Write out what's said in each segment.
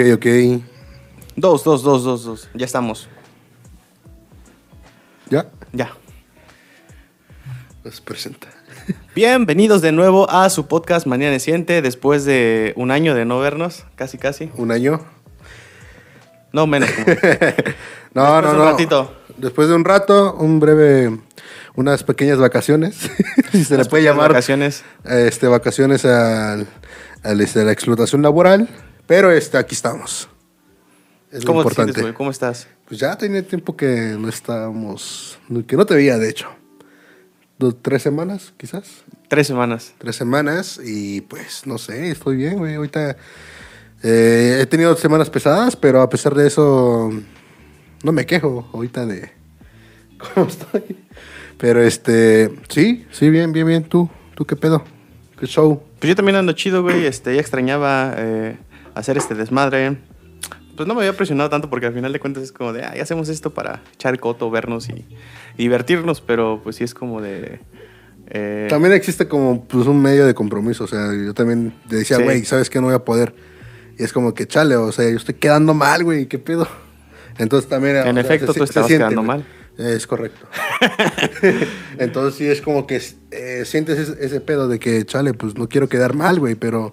Ok, ok. Dos, dos, dos, dos, dos. Ya estamos. ¿Ya? Ya. Nos presenta. Bienvenidos de nuevo a su podcast Mañana Siente después de un año de no vernos, casi casi. ¿Un año? No menos. como- No, no, un no. ratito. Después de un rato, un breve, unas pequeñas vacaciones, si se le Unas puede llamar, Vacaciones. este, vacaciones al, al, este, a la explotación laboral, pero este, aquí estamos. Es lo ¿Cómo te importante. sientes, güey? ¿Cómo estás? Pues ya tenía tiempo que no estábamos, que no te veía, de hecho. Dos, tres semanas, quizás. Tres semanas. Tres semanas y pues no sé, estoy bien, güey. Ahorita eh, he tenido semanas pesadas, pero a pesar de eso no me quejo ahorita de cómo estoy. Pero este, sí, sí, bien, bien, bien. ¿Tú? ¿Tú qué pedo? ¿Qué show? Pues yo también ando chido, güey. Este, ya extrañaba eh, hacer este desmadre. Pues no me había presionado tanto porque al final de cuentas es como de, ya hacemos esto para echar coto, vernos y, y divertirnos, pero pues sí es como de... eh, También existe como pues un medio de compromiso, o sea, yo también decía, Sí. güey, ¿sabes que No voy a poder. Y es como que chale, o sea, yo estoy quedando mal, güey, ¿qué pedo? Entonces también... En o sea, efecto, se- tú se estabas siente, quedando mal. Es correcto. Entonces sí es como que eh, sientes ese, ese pedo de que, chale, pues no quiero quedar mal, güey, pero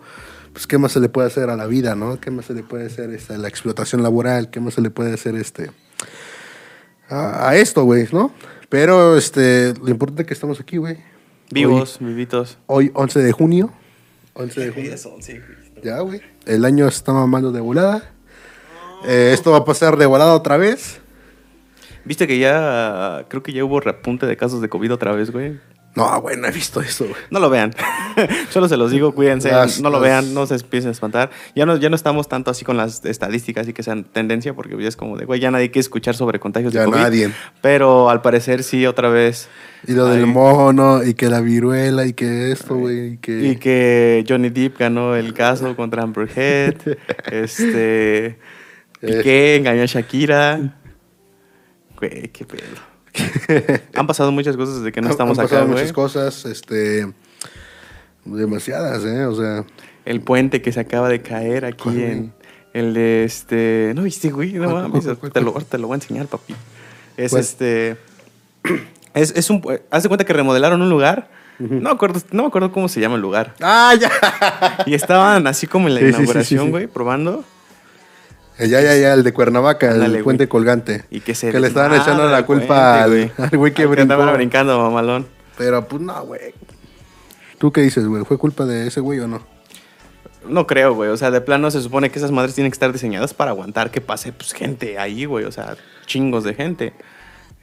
pues qué más se le puede hacer a la vida, ¿no? ¿Qué más se le puede hacer este, a la explotación laboral? ¿Qué más se le puede hacer este a, a esto, güey, ¿no? Pero este, lo importante es que estamos aquí, güey. Vivos, vivitos. Hoy, 11 de junio. 11 de junio. Ya, güey. El año está mamando de volada. Eh, esto va a pasar de volada otra vez. Viste que ya, creo que ya hubo repunte de casos de COVID otra vez, güey. No, güey, no he visto eso, güey. No lo vean. Solo se los digo, cuídense. Las- no lo las- vean, no se empiecen a espantar. Ya no, ya no estamos tanto así con las estadísticas y que sean tendencia, porque ya es como de, güey, ya nadie quiere escuchar sobre contagios Ya de COVID. nadie. Pero al parecer sí, otra vez. Y lo del Ay. mono, y que la viruela, y que esto, güey, y que... Y que Johnny Depp ganó el caso contra Amber Heard. este. Piqué engañó a Shakira. Güey, qué pedo. Han pasado muchas cosas desde que no estamos han acá, pasado güey. muchas cosas, este... Demasiadas, ¿eh? O sea... El puente que se acaba de caer aquí en el de este. No viste, güey, no ¿Cuál, mames. Te lo, te lo voy a enseñar, papi. Es ¿Cuál? este. Es, es un. Haz de cuenta que remodelaron un lugar. no, me acuerdo, no me acuerdo cómo se llama el lugar. ¡Ah, ya! Y estaban así como en la Sí, sí, inauguración, sí. güey, probando. Eh, Ya, ya, ya, el de Cuernavaca, el puente güey. colgante. Y que se. Que le estaban echando la culpa al puente, al güey que Al brincó. andaba brincando, mamalón. Pero, pues, no, güey. ¿Tú qué dices, güey? ¿Fue culpa de ese güey o no? No creo, güey. O sea, de plano se supone que esas madres tienen que estar diseñadas para aguantar que pase pues, gente ahí, güey. O sea, chingos de gente.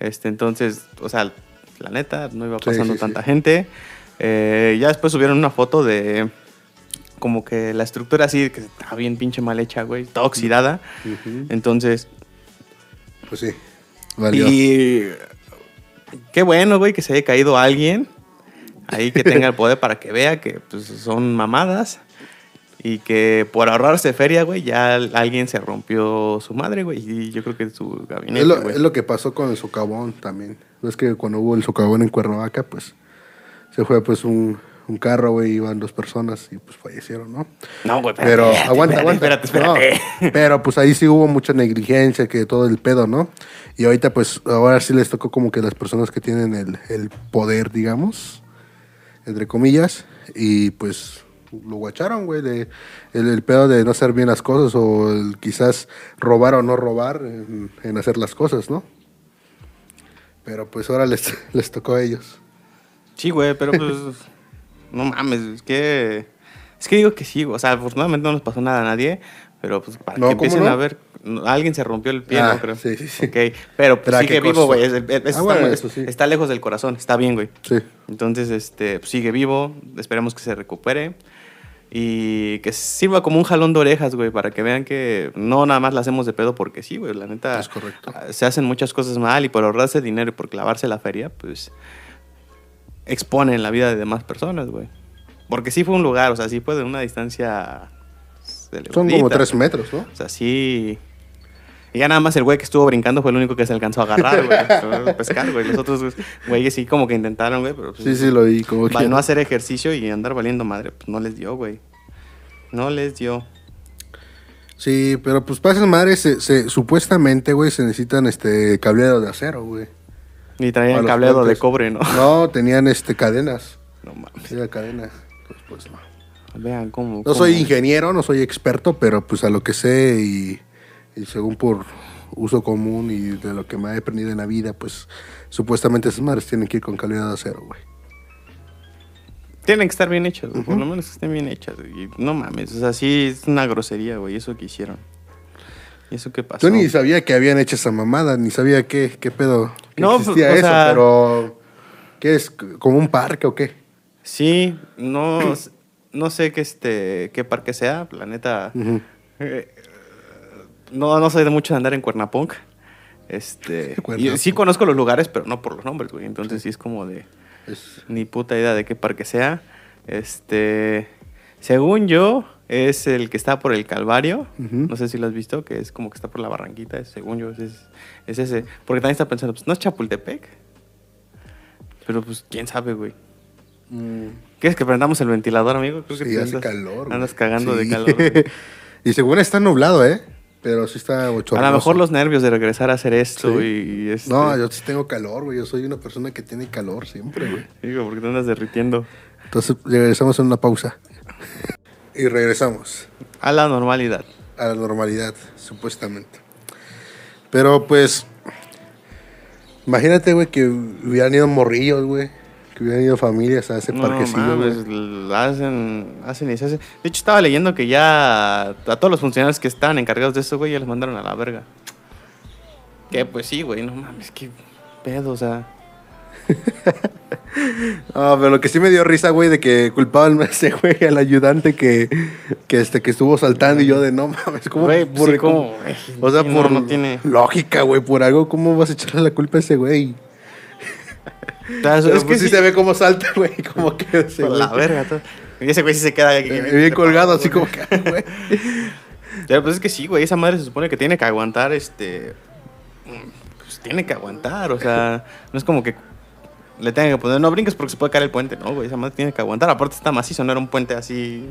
Este, entonces, o sea, la neta, no iba Sí, pasando sí, tanta sí. gente. Eh, ya después subieron una foto de como que la estructura así, que está bien pinche mal hecha, güey. Toda oxidada. Entonces, Pues sí. Valió. y qué bueno, güey, que se haya caído alguien ahí que tenga el poder para que vea que pues, son mamadas y que por ahorrarse feria, güey, ya alguien se rompió su madre, güey, y yo creo que su gabinete, Es lo, güey. es lo que pasó con el socavón también. Es que cuando hubo el socavón en Cuernavaca, pues se fue pues un, un carro, güey, iban dos personas y pues fallecieron, ¿no? No, güey, Pero espérate, aguanta, espérate, aguanta. Espérate, espérate. No, pero pues ahí sí hubo mucha negligencia, que todo el pedo, ¿no? Y ahorita pues ahora sí les tocó como que las personas que tienen el, el poder, digamos, entre comillas, y pues lo guacharon, güey, de el, el pedo de no hacer bien las cosas o el quizás robar o no robar en, en hacer las cosas, ¿no? Pero pues ahora les, les tocó a ellos. Sí, güey, pero pues no mames, es que es que digo que sí, o sea, afortunadamente no nos pasó nada a nadie, pero pues para No, que ¿cómo empiecen no? a ver, alguien se rompió el pie, Ah, ¿no? Creo. sí, sí, sí. Ok, pero pues, Pero ¿a sigue vivo, güey, es- es- es- Ah, está, bueno, muy- eso sí. está lejos del corazón, está bien, güey. Sí. Entonces, este, pues, sigue vivo, esperemos que se recupere y que sirva como un jalón de orejas, güey, para que vean que no nada más la hacemos de pedo porque sí, güey, la neta. Es correcto. Se hacen muchas cosas mal y por ahorrarse dinero y por clavarse la feria, pues exponen la vida de demás personas, güey. Porque sí fue un lugar, o sea, sí fue de una distancia Son como tres metros, ¿no? O sea, sí. Y ya nada más el güey que estuvo brincando fue el único que se alcanzó a agarrar, güey. pescar, güey. Los otros güeyes sí como que intentaron, güey, pero pues, Sí, sí, lo vi. Como que... para no hacer ejercicio y andar valiendo madre, pues no les dio, güey. No les dio. Sí, pero pues para esas madres, se, se- supuestamente, güey, se necesitan este cableado de acero, güey. Y traían cableado de cobre, ¿no? No, tenían este cadenas. No mames. Era cadenas. Entonces, pues no. Vean cómo. No soy ingeniero, no soy experto, pero pues a lo que sé y, y según por uso común y de lo que me he aprendido en la vida, pues supuestamente esas madres tienen que ir con calidad de acero, güey. Tienen que estar bien hechas, por lo menos que estén bien hechas. Y no mames, o sea, sí es una grosería, güey, eso que hicieron. ¿Y eso qué pasó? Yo ni sabía que habían hecho esa mamada, ni sabía qué, qué pedo. Que No, existía pues, o eso, sea- pero ¿qué es? ¿Como un parque o qué? Sí, no, no sé qué, este, qué parque sea, la neta. Ujú. eh, no, no soy de mucho de andar en Cuernapunk. Este, y sí conozco los lugares, pero no por los nombres, güey. Entonces sí es como de Es- ni puta idea de qué parque sea. Este, según yo, es el que está por el Calvario. No sé si lo has visto, que es como que está por la barranquita. es- según yo, es, es, es ese. Porque también está pensando, pues no es Chapultepec. Pero pues quién sabe, güey. Mm, ¿Quieres que prendamos el ventilador, amigo? Creo que sí, te hace andas- calor. güey. Andas cagando Sí. de calor. güey. y según está nublado, ¿eh? Pero sí está A bochornoso. lo mejor los nervios de regresar a hacer esto Sí. y este, No, yo sí tengo calor, güey. Yo soy una persona que tiene calor siempre, güey. Digo, porque te andas derritiendo. Entonces regresamos en una pausa. Y regresamos A la normalidad. a la normalidad, supuestamente. Pero pues, imagínate, güey, que hubieran ido morrillos, güey. Que hubieran ido familias a ese No parquecillo, güey. hacen, hacen y se hacen. De hecho, estaba leyendo que ya a todos los funcionarios que estaban encargados de eso, güey, ya los mandaron a la verga. Que pues sí, güey, no mames, qué pedo, o sea. Ah, pero lo que sí me dio risa, güey, de que culpaban a ese güey, al ayudante que, que, este, que estuvo saltando y yo de no mames, ¿cómo? Güey, por- sí, ¿cómo, güey? O sea, Sí, no, por no tiene- lógica, güey, por algo, ¿cómo vas a echarle la culpa a ese güey? Pero es que pues sí, sí, se ve cómo salta, güey, como que por güey. la verga. todo. Y ese güey sí se queda aquí. Eh, Bien colgado, así como que, güey. Pero pues es que sí, güey, esa madre se supone que tiene que aguantar, este... Pues tiene que aguantar, o sea, no es como que le tengan que poner, no brinques porque se puede caer el puente, no, güey, esa madre tiene que aguantar. Aparte está macizo, no era un puente así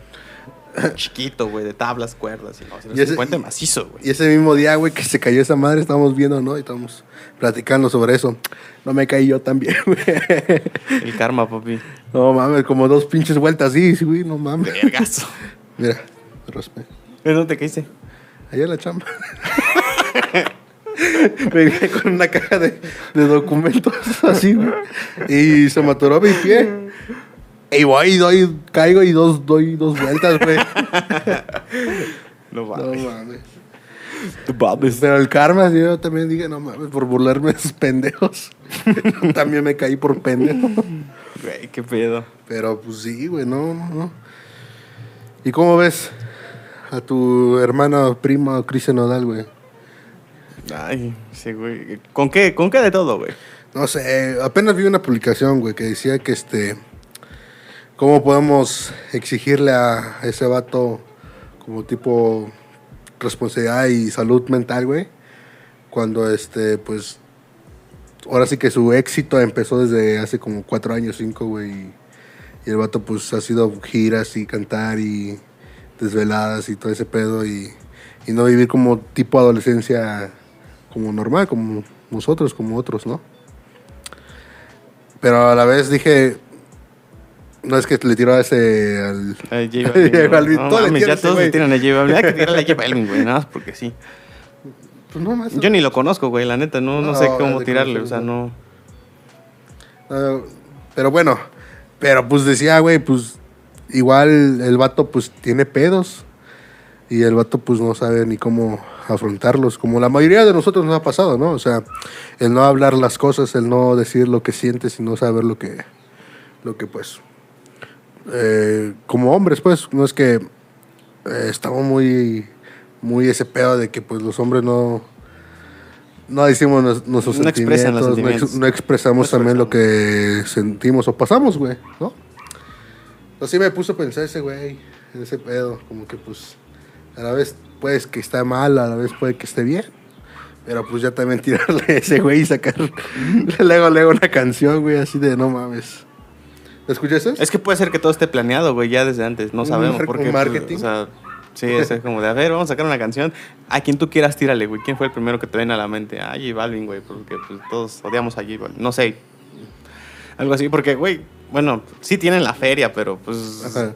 chiquito, güey, de tablas, cuerdas, y no, Y es ese- un puente macizo, güey. Y ese mismo día, güey, que se cayó esa madre, estábamos viendo, ¿no? Y estábamos platicando sobre eso. No me caí yo también, güey. El karma, papi. No mames, como dos pinches vueltas, sí, güey, no mames. Vergazo. Mira. ¿En dónde te caíste? Allá en la chamba. Venía con una caja de, de documentos así, güey. Y se me atoró mi pie. Y voy, doy, caigo y dos, doy dos vueltas, güey. No No mames. mames. Pero el karma, yo también dije, no mames, por burlarme de esos pendejos. También me caí por pendejo. Güey, qué pedo. Pero pues sí, güey, no, no, no. ¿Y cómo ves a tu hermana prima Cristian Nodal, güey? Ay, sí, güey. ¿Con qué? ¿Con qué de todo, güey? No sé, apenas vi una publicación, güey, que decía que este. ¿Cómo podemos exigirle a ese vato como tipo responsabilidad y salud mental, güey? Cuando este, pues. Ahora sí que su éxito empezó desde hace como cuatro años, cinco, güey. Y, el vato, pues, ha sido giras y cantar y desveladas y todo ese pedo. Y, y no vivir como tipo adolescencia como normal, como nosotros, como otros, ¿no? Pero a la vez dije, no es que le tiró a ese al... A J Balvin. J ¿no? Balvin, No todo le mames, tira ya todos le tiran a J Balvin. Hay que tirarle a J Balvin, güey, nada más porque sí. Pues no, más. Yo ni lo conozco, güey, la neta, no, no, No, sé cómo tirarle, o sea, no. Ah, pero bueno, pero pues decía, güey, pues igual el vato pues tiene pedos y el vato pues no sabe ni cómo afrontarlos, como la mayoría de nosotros nos ha pasado, ¿no? O sea, el no hablar las cosas, el no decir lo que sientes y no saber lo que, lo que pues, eh, como hombres pues, no es que eh, estamos muy, muy ese pedo de que pues los hombres no... No decimos nos- nuestros No expresan los sentimientos, no, ex- sentimientos. no expresamos No también lo que sentimos o pasamos, güey, ¿no? Así me puso a pensar ese güey, en ese pedo, como que pues a la vez puede que está mal, a la vez puede que esté bien. Pero pues ya también tirarle a ese güey y sacar luego, luego una canción, güey, así de no mames. ¿Lo escuchaste? Es que puede ser que todo esté planeado, güey, ya desde antes, no Un sabemos. mar- Porque, pues, marketing. o sea, Sí, es como de, a ver, vamos a sacar una canción. A quien tú quieras, tírale, güey. ¿Quién fue el primero que te viene a la mente? Ah, J Balvin, güey, porque pues, todos odiamos a J Balvin. No sé. Algo así, porque, güey, bueno, sí tienen la feria, pero pues... Ajá.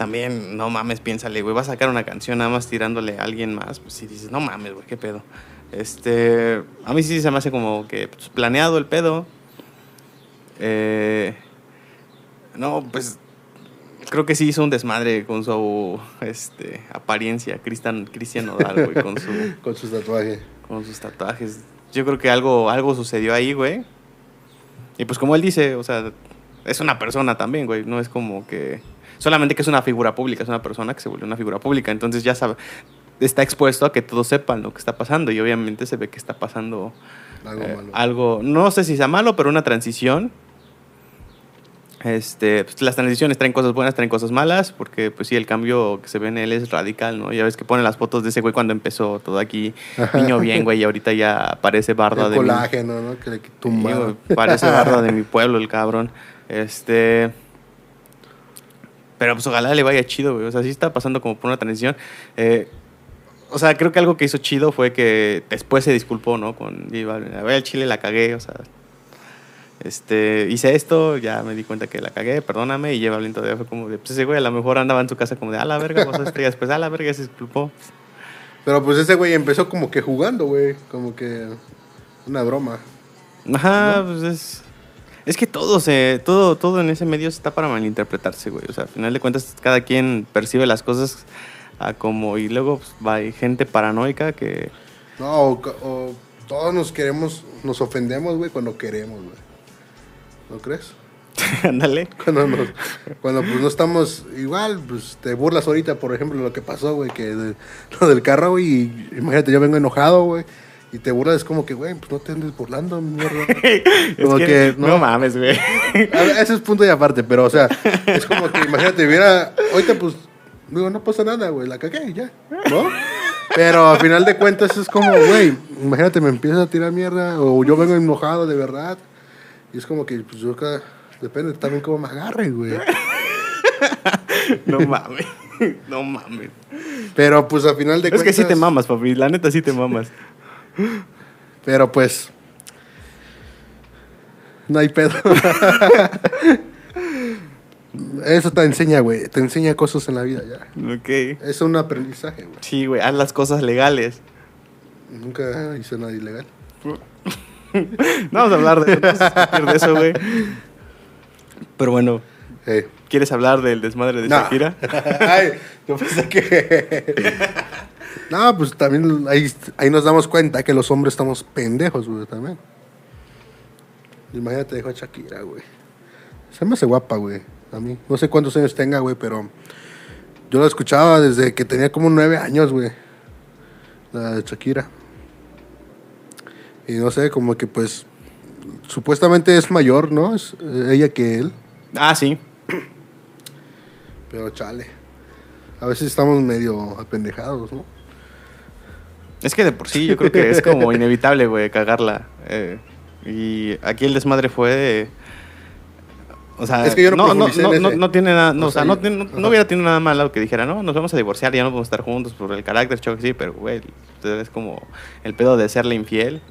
También, no mames, piénsale, güey, vas a sacar una canción nada más tirándole a alguien más, pues sí dices, no mames, güey, qué pedo. Este, a mí sí se me hace como que pues, planeado el pedo. Eh, no, pues creo que sí hizo un desmadre con su este, apariencia, Cristian, Cristian Nodal, güey, con, su, Con sus tatuajes. con sus tatuajes. Yo creo que algo, algo sucedió ahí, güey. Y pues como él dice, o sea, es una persona también, güey. No es como que... Solamente que es una figura pública, es una persona que se volvió una figura pública. Entonces ya sabe, está expuesto a que todos sepan lo que está pasando. Y obviamente se ve que está pasando Algo eh, malo. algo, no sé si sea malo, pero una transición. Este, pues, las transiciones traen cosas buenas, traen cosas malas, porque pues sí, el cambio que se ve en él es radical, ¿no? Ya ves que pone las fotos de ese güey cuando empezó todo aquí, niño bien, güey, y ahorita ya parece barda el de mi- colágeno, ¿no? Que le Sí, güey, parece barda de mi pueblo el cabrón. Este, pero pues ojalá le vaya chido, güey. O sea, sí está pasando como por una transición. Eh, o sea, creo que algo que hizo chido fue que después se disculpó, ¿no? Con Balvin. A ver, chile la cagué, o sea. Este, hice esto, ya me di cuenta que la cagué, perdóname. Y J Balvin todavía fue como de, pues ese güey a lo mejor andaba en su casa como de, a la verga, vos esto. Y después, a la verga, se disculpó. Pero pues ese güey empezó como que jugando, güey. Como que una broma. Ajá, pues es. Es que todo se, todo, todo en ese medio está para malinterpretarse, güey. O sea, al final de cuentas, cada quien percibe las cosas a como. Y luego pues, va, hay gente paranoica que. No, o, o todos nos queremos, nos ofendemos, güey, cuando queremos, güey. ¿No crees? Ándale. Cuando, nos- cuando pues no estamos igual, pues te burlas ahorita, por ejemplo, lo que pasó, güey, que de- lo del carro, güey, y imagínate, yo vengo enojado, güey, y te burlas, es como que, güey, pues no te andes burlando, mierda. Es Como que, que, no. no. mames, güey. Ese es punto y aparte, pero, o sea, es como que, imagínate, hubiera, ahorita, pues, digo, no pasa nada, güey, la cagué, y ya, ¿no? Pero al final de cuentas es como, güey, imagínate, me empiezas a tirar mierda, o yo vengo enojado de verdad, y es como que, pues yo acá, depende también cómo me agarre, güey. No mames. No mames. Pero pues al final de Es cuentas. que sí te mamas, papi. La neta sí te mamas. Pero pues. No hay pedo. Eso te enseña, güey. Te enseña cosas en la vida ya. Ok. Es un aprendizaje, güey. Sí, güey. Haz las cosas legales. Nunca hice nada ilegal. No vamos a hablar de, eso, güey. Pero bueno, Hey. ¿quieres hablar del desmadre de No. Shakira? Ay, yo pensé que. No, pues también ahí, ahí nos damos cuenta que los hombres estamos pendejos, güey, también. Imagínate, dijo a Shakira, güey. Se me hace guapa, güey. A mí. No sé cuántos años tenga, güey, pero. Yo la escuchaba desde que tenía como nueve años, güey. La de Shakira. Y no sé, como que pues. Supuestamente es mayor, ¿no? Es eh, ella que él. Ah, sí. Pero chale. A veces estamos medio apendejados, ¿no? Es que de por sí yo creo que es como inevitable, güey, cagarla. Eh, y aquí el desmadre fue de... O sea, Es que yo no tiene nada, no, O sea, no hubiera tenido nada malo que dijera, no, nos vamos a divorciar, ya no podemos estar juntos por el carácter, choque, sí, pero, güey, es como el pedo de serle infiel.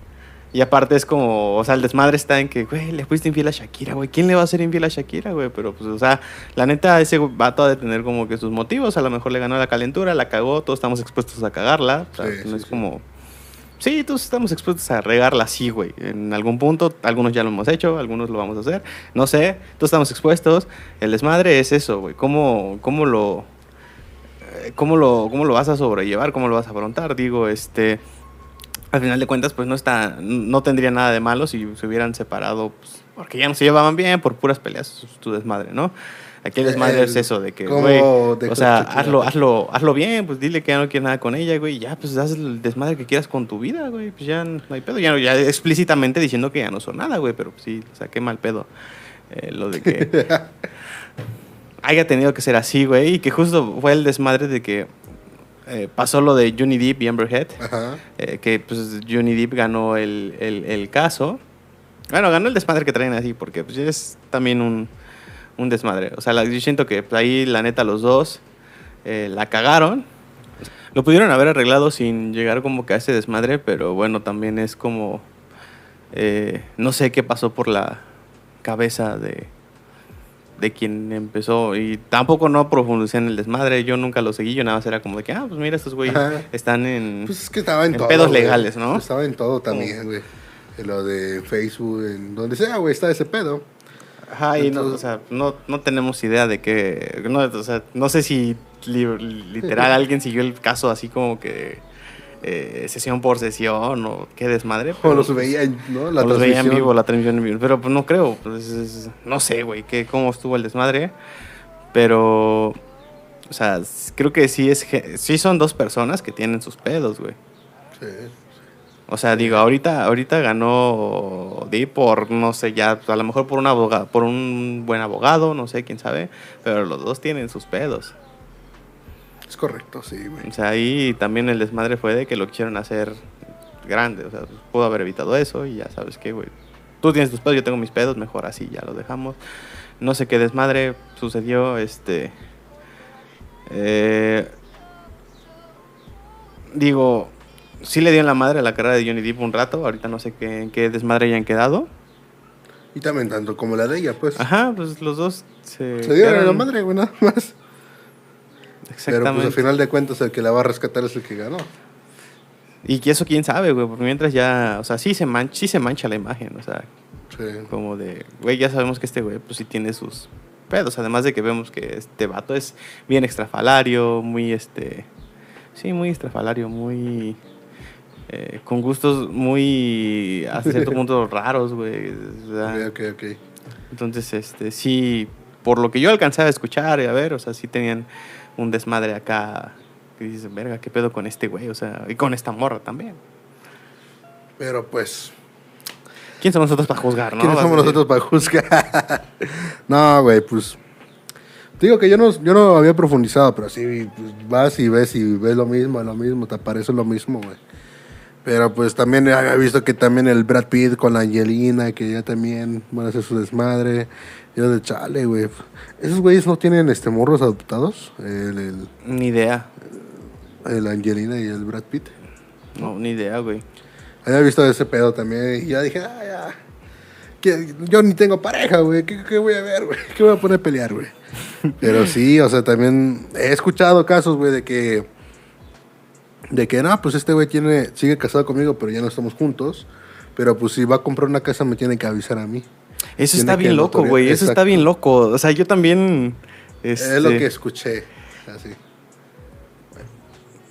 Y aparte es como, o sea, el desmadre está en que, güey, le fuiste infiel a Shakira, güey. ¿Quién le va a ser infiel a Shakira, güey? Pero, pues, o sea, la neta, ese vato ha de tener como que sus motivos. A lo mejor le ganó la calentura, la cagó, todos estamos expuestos a cagarla. O sea, Sí, no sí, es sí. como... Sí, todos estamos expuestos a regarla así, güey. En algún punto, algunos ya lo hemos hecho, algunos lo vamos a hacer. No sé, todos estamos expuestos. El desmadre es eso, güey. ¿Cómo, cómo lo... eh, ¿Cómo lo, ¿Cómo lo vas a sobrellevar? ¿Cómo lo vas a afrontar? Digo, este... Al final de cuentas, pues no está... No tendría nada de malo si se hubieran separado, pues, porque ya no se llevaban bien por puras peleas, tu desmadre, ¿no? Aquí el desmadre El- es eso, de que, ¿cómo güey, o sea, hazlo, hazlo, hazlo bien, pues dile que ya no quieres nada con ella, güey, ya, pues haz el desmadre que quieras con tu vida, güey, pues ya no hay pedo, ya, ya explícitamente diciendo que ya no son nada, güey, pero pues, sí, o sea, qué mal pedo eh, lo de que haya tenido que ser así, güey, y que justo fue el desmadre de que eh, pasó lo de Johnny Depp y Amber Heard, eh, que pues Johnny Depp ganó el, el- el caso. Bueno, ganó el desmadre que traen así, porque pues es también un, un desmadre. O sea, la- yo siento que pues, ahí la neta los dos eh, la cagaron. Lo pudieron haber arreglado sin llegar como que a ese desmadre, pero bueno, también es como... no sé qué pasó por la cabeza de, de quien empezó. Y tampoco no profundicé en el desmadre. Yo nunca lo seguí. Yo nada más era como de que, ah, pues mira, estos güeyes Ajá. están en... Pues es que estaba en, En todo. pedos güey. legales, ¿no? Estaba en todo también, güey. En lo de Facebook, en donde sea, güey, está ese pedo. Ajá, y no, o sea, no, no tenemos idea de que... No, o sea, no sé si li- literal alguien siguió el caso así como que... eh, sesión por sesión o qué desmadre. O pero, los pues, veía, ¿no? o los veía en vivo, la transmisión en vivo. Pero pues no creo. Pues, es- no sé, güey, que cómo estuvo el desmadre. Pero, o sea, creo que sí, es, sí son dos personas que tienen sus pedos, güey. Sí. O sea, digo, ahorita, ahorita ganó Di por, no sé, ya, a lo mejor por un abogado, por un buen abogado, no sé, quién sabe. Pero los dos tienen sus pedos. Es correcto, sí, güey. O sea, ahí también el desmadre fue de que lo quisieron hacer grande. O sea, pues, pudo haber evitado eso y ya sabes qué, güey. Tú tienes tus pedos, yo tengo mis pedos, mejor así, ya lo dejamos. No sé qué desmadre sucedió, este... eh, digo, sí le dio en la madre a la carrera de Johnny Depp un rato. Ahorita no sé qué, en qué desmadre hayan quedado. Y también tanto como la de ella, pues. Ajá, pues los dos se... Se dieron a la madre, güey, nada más. Pero pues al final de cuentas el que la va a rescatar es el que ganó. Y que eso quién sabe, güey, porque mientras ya, o sea, sí se mancha, sí se mancha la imagen, o sea, Sí. como de, güey, ya sabemos que este güey, pues sí tiene sus pedos, además de que vemos que este vato es bien extrafalario, muy, este, sí, muy extrafalario, muy, eh, con gustos muy, hasta cierto punto raros, güey, o sea, ok, ok. entonces, este, sí, por lo que yo alcanzaba a escuchar y a ver, o sea, sí tenían un desmadre acá, que dices, verga, qué pedo con este güey, o sea, y con esta morra también. Pero pues, ¿Quién somos nosotros para juzgar, no? ¿quiénes Vas a somos nosotros para juzgar? no, güey, pues. te Digo que yo no, yo no había profundizado, pero sí pues, vas y ves y ves lo mismo, lo mismo, te aparece lo mismo, güey. Pero pues también había visto que también el Brad Pitt con la Angelina, que ya también van a hacer su desmadre. Yo de chale, güey. Esos güeyes no tienen este morros adoptados, el, el, Ni idea. el Angelina y el Brad Pitt. No, ni idea, güey. Había visto ese pedo también y ya dije, ah, ya. Que yo ni tengo pareja, güey. ¿Qué, qué voy a ver, güey? ¿Qué voy a poner a pelear, güey? Pero sí, o sea, también he escuchado casos, güey, de que. De que no, pues este güey tiene, sigue casado conmigo, pero ya no estamos juntos. Pero pues si va a comprar una casa, me tiene que avisar a mí. Eso está bien loco, güey. Eso está bien loco. O sea, yo también. este, Es lo que escuché. Así.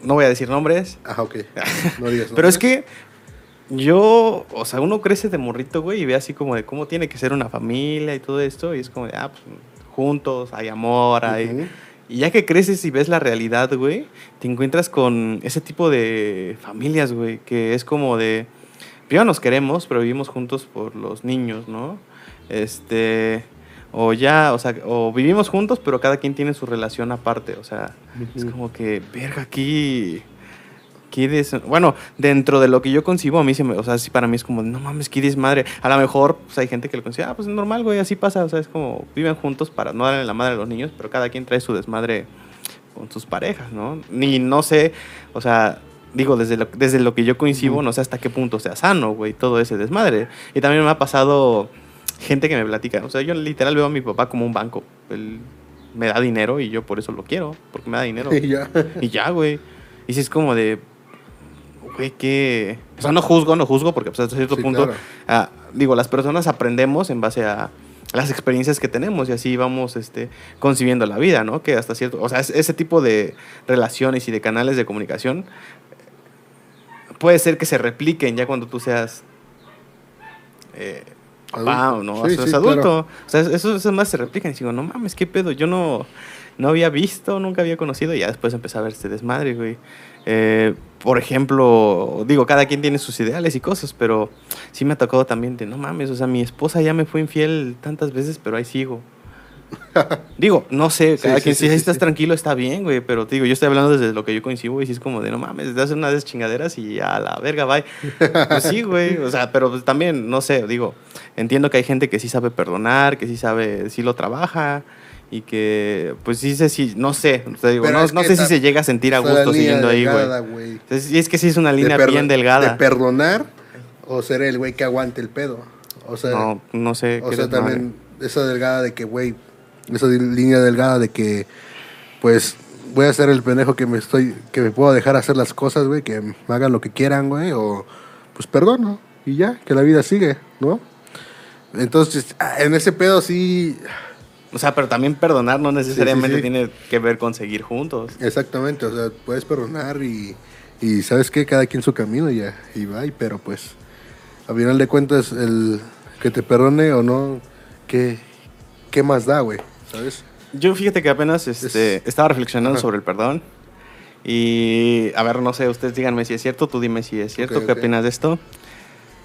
No voy a decir nombres. Ajá, ok. No digas Pero es nombres. que yo, o sea, uno crece de morrito, güey, y ve así como de cómo tiene que ser una familia y todo esto. Y es como de, ah, pues juntos, hay amor, hay. Y ya que creces y ves la realidad, güey, te encuentras con ese tipo de familias, güey, que es como de. Primero nos queremos, pero vivimos juntos por los niños, ¿no? Este. O ya, o sea, o vivimos juntos, pero cada quien tiene su relación aparte, o sea, es como que, verga, aquí. Qué des- Bueno, dentro de lo que yo concibo, a mí se me. O sea, sí, para mí es como, no mames, qué desmadre. A lo mejor pues, hay gente que lo considera, ah, pues es normal, güey, así pasa. O sea, es como, viven juntos para no darle la madre a los niños, pero cada quien trae su desmadre con sus parejas, ¿no? Ni no sé, o sea, digo, desde lo, desde lo que yo coincido, no sé hasta qué punto sea sano, güey, todo ese desmadre. Y también me ha pasado gente que me platica, o sea, yo literal veo a mi papá como un banco. Él me da dinero y yo por eso lo quiero, porque me da dinero. Y ya. Y ya, güey. Y si es como de. Güey, qué. O sea, no juzgo, no juzgo, porque pues, hasta cierto Sí, punto. claro. ah, digo, las personas aprendemos en base a las experiencias que tenemos y así vamos este, concibiendo la vida, ¿no? Que hasta cierto. O sea, es- ese tipo de relaciones y de canales de comunicación puede ser que se repliquen ya cuando tú seas. eh, o no, Sí, sí, adulto. claro. O sea, eso, eso más se replican y digo, no mames, qué pedo, yo no, no había visto, nunca había conocido y ya después empecé a ver este desmadre, güey. Eh, por ejemplo, digo, cada quien tiene sus ideales y cosas, pero sí me ha tocado también de, no mames, o sea, mi esposa ya me fue infiel tantas veces, pero ahí sigo. digo, no sé, cada sí, quien, sí, si sí, estás tranquilo está bien, güey, pero te digo, yo estoy hablando desde lo que yo coincido y si es como de, no mames, te haces una de esas chingaderas y a la verga, bye. Pues sí, güey, o sea, pero pues también, no sé, digo, entiendo que hay gente que sí sabe perdonar, que sí sabe, sí lo trabaja y que, pues sí sé si, no sé, te digo, Pero no, no sé si se llega a sentir a gusto siguiendo ahí, delgada, güey. güey. Y es que sí es una De línea perdo- bien delgada. De perdonar o ser el güey que aguante el pedo. O sea, no, no sé. o sea también esa delgada de que, güey, esa línea delgada de que, pues, voy a ser el pendejo que me estoy, que me puedo dejar hacer las cosas, güey, que me hagan lo que quieran, güey, o pues perdono y ya, que la vida sigue, ¿no? Entonces, en ese pedo sí, O sea, pero también perdonar no necesariamente sí. tiene que ver con seguir juntos. exactamente, o sea, puedes perdonar y, y ¿sabes qué? Cada quien su camino y ya, y va, y- pero pues, a final de cuentas, el que te perdone o no, ¿qué, qué más da, güey? ¿Sabes? Yo fíjate que apenas este, Es- estaba reflexionando Ajá. sobre el perdón. Y a ver, no sé, ustedes díganme si es cierto, tú dime si es cierto, Ok, ¿qué opinas de esto?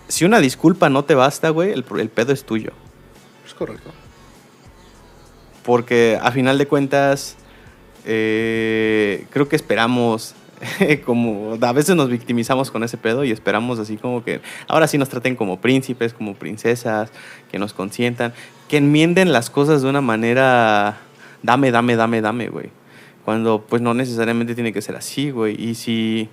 Si una disculpa no te basta, güey, el, el pedo es tuyo. Es correcto. Porque a final de cuentas, eh, creo que esperamos, como a veces nos victimizamos con ese pedo y esperamos así como que ahora sí nos traten como príncipes, como princesas, que nos consientan, que enmienden las cosas de una manera, dame, dame, dame, dame, güey. Cuando pues no necesariamente tiene que ser así, güey. Y si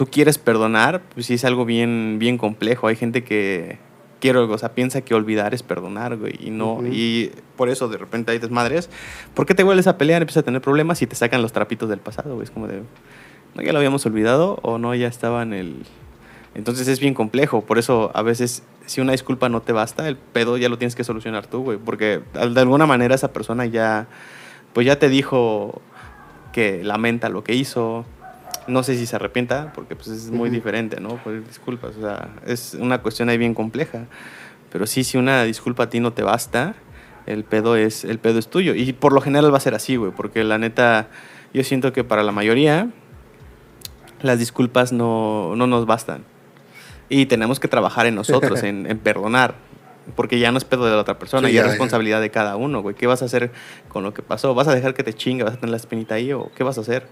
tú quieres perdonar, pues sí es algo bien, bien complejo. Hay gente que quiero, o sea, piensa que olvidar es perdonar, güey, y no, y por eso de repente hay desmadres. ¿Por qué te vuelves a pelear, empiezas a tener problemas y te sacan los trapitos del pasado, güey? Es como de, ¿no ya lo habíamos olvidado o no ya estaba en el... Entonces es bien complejo, por eso a veces si una disculpa no te basta, el pedo ya lo tienes que solucionar tú, güey, porque de alguna manera esa persona ya, pues ya te dijo que lamenta lo que hizo, no sé si se arrepienta, porque pues es muy diferente, ¿no? Pedir disculpas, o sea, es una cuestión ahí bien compleja. Pero sí, si una disculpa a ti no te basta, el pedo es, el pedo es tuyo. Y por lo general va a ser así, güey, porque la neta, yo siento que para la mayoría las disculpas no, no nos bastan. Y tenemos que trabajar en nosotros, en, en perdonar. Porque ya no es pedo de la otra persona, Sí, ya ya, es ya. responsabilidad de cada uno, güey. ¿Qué vas a hacer con lo que pasó? ¿Vas a dejar que te chingue? ¿Vas a tener la espinita ahí? ¿O qué vas a hacer?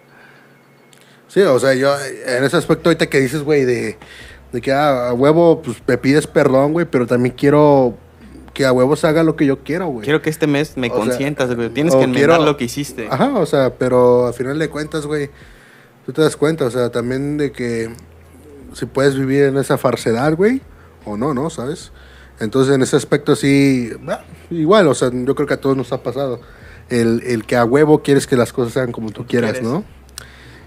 Sí, o sea, yo en ese aspecto ahorita que dices, güey, de, de que ah, a huevo, pues me pides perdón, güey, pero también quiero que a huevo se haga lo que yo quiero, güey. Quiero que este mes me O consientas, güey. Tienes que enmendar quiero- lo que hiciste. Ajá, o sea, pero a final de cuentas, güey, tú te das cuenta, o sea, también de que si puedes vivir en esa falsedad, güey, o no, ¿no? ¿Sabes? Entonces, en ese aspecto sí, igual, o sea, yo creo que a todos nos ha pasado. El, el que a huevo quieres que las cosas sean como tú quieras. ¿no?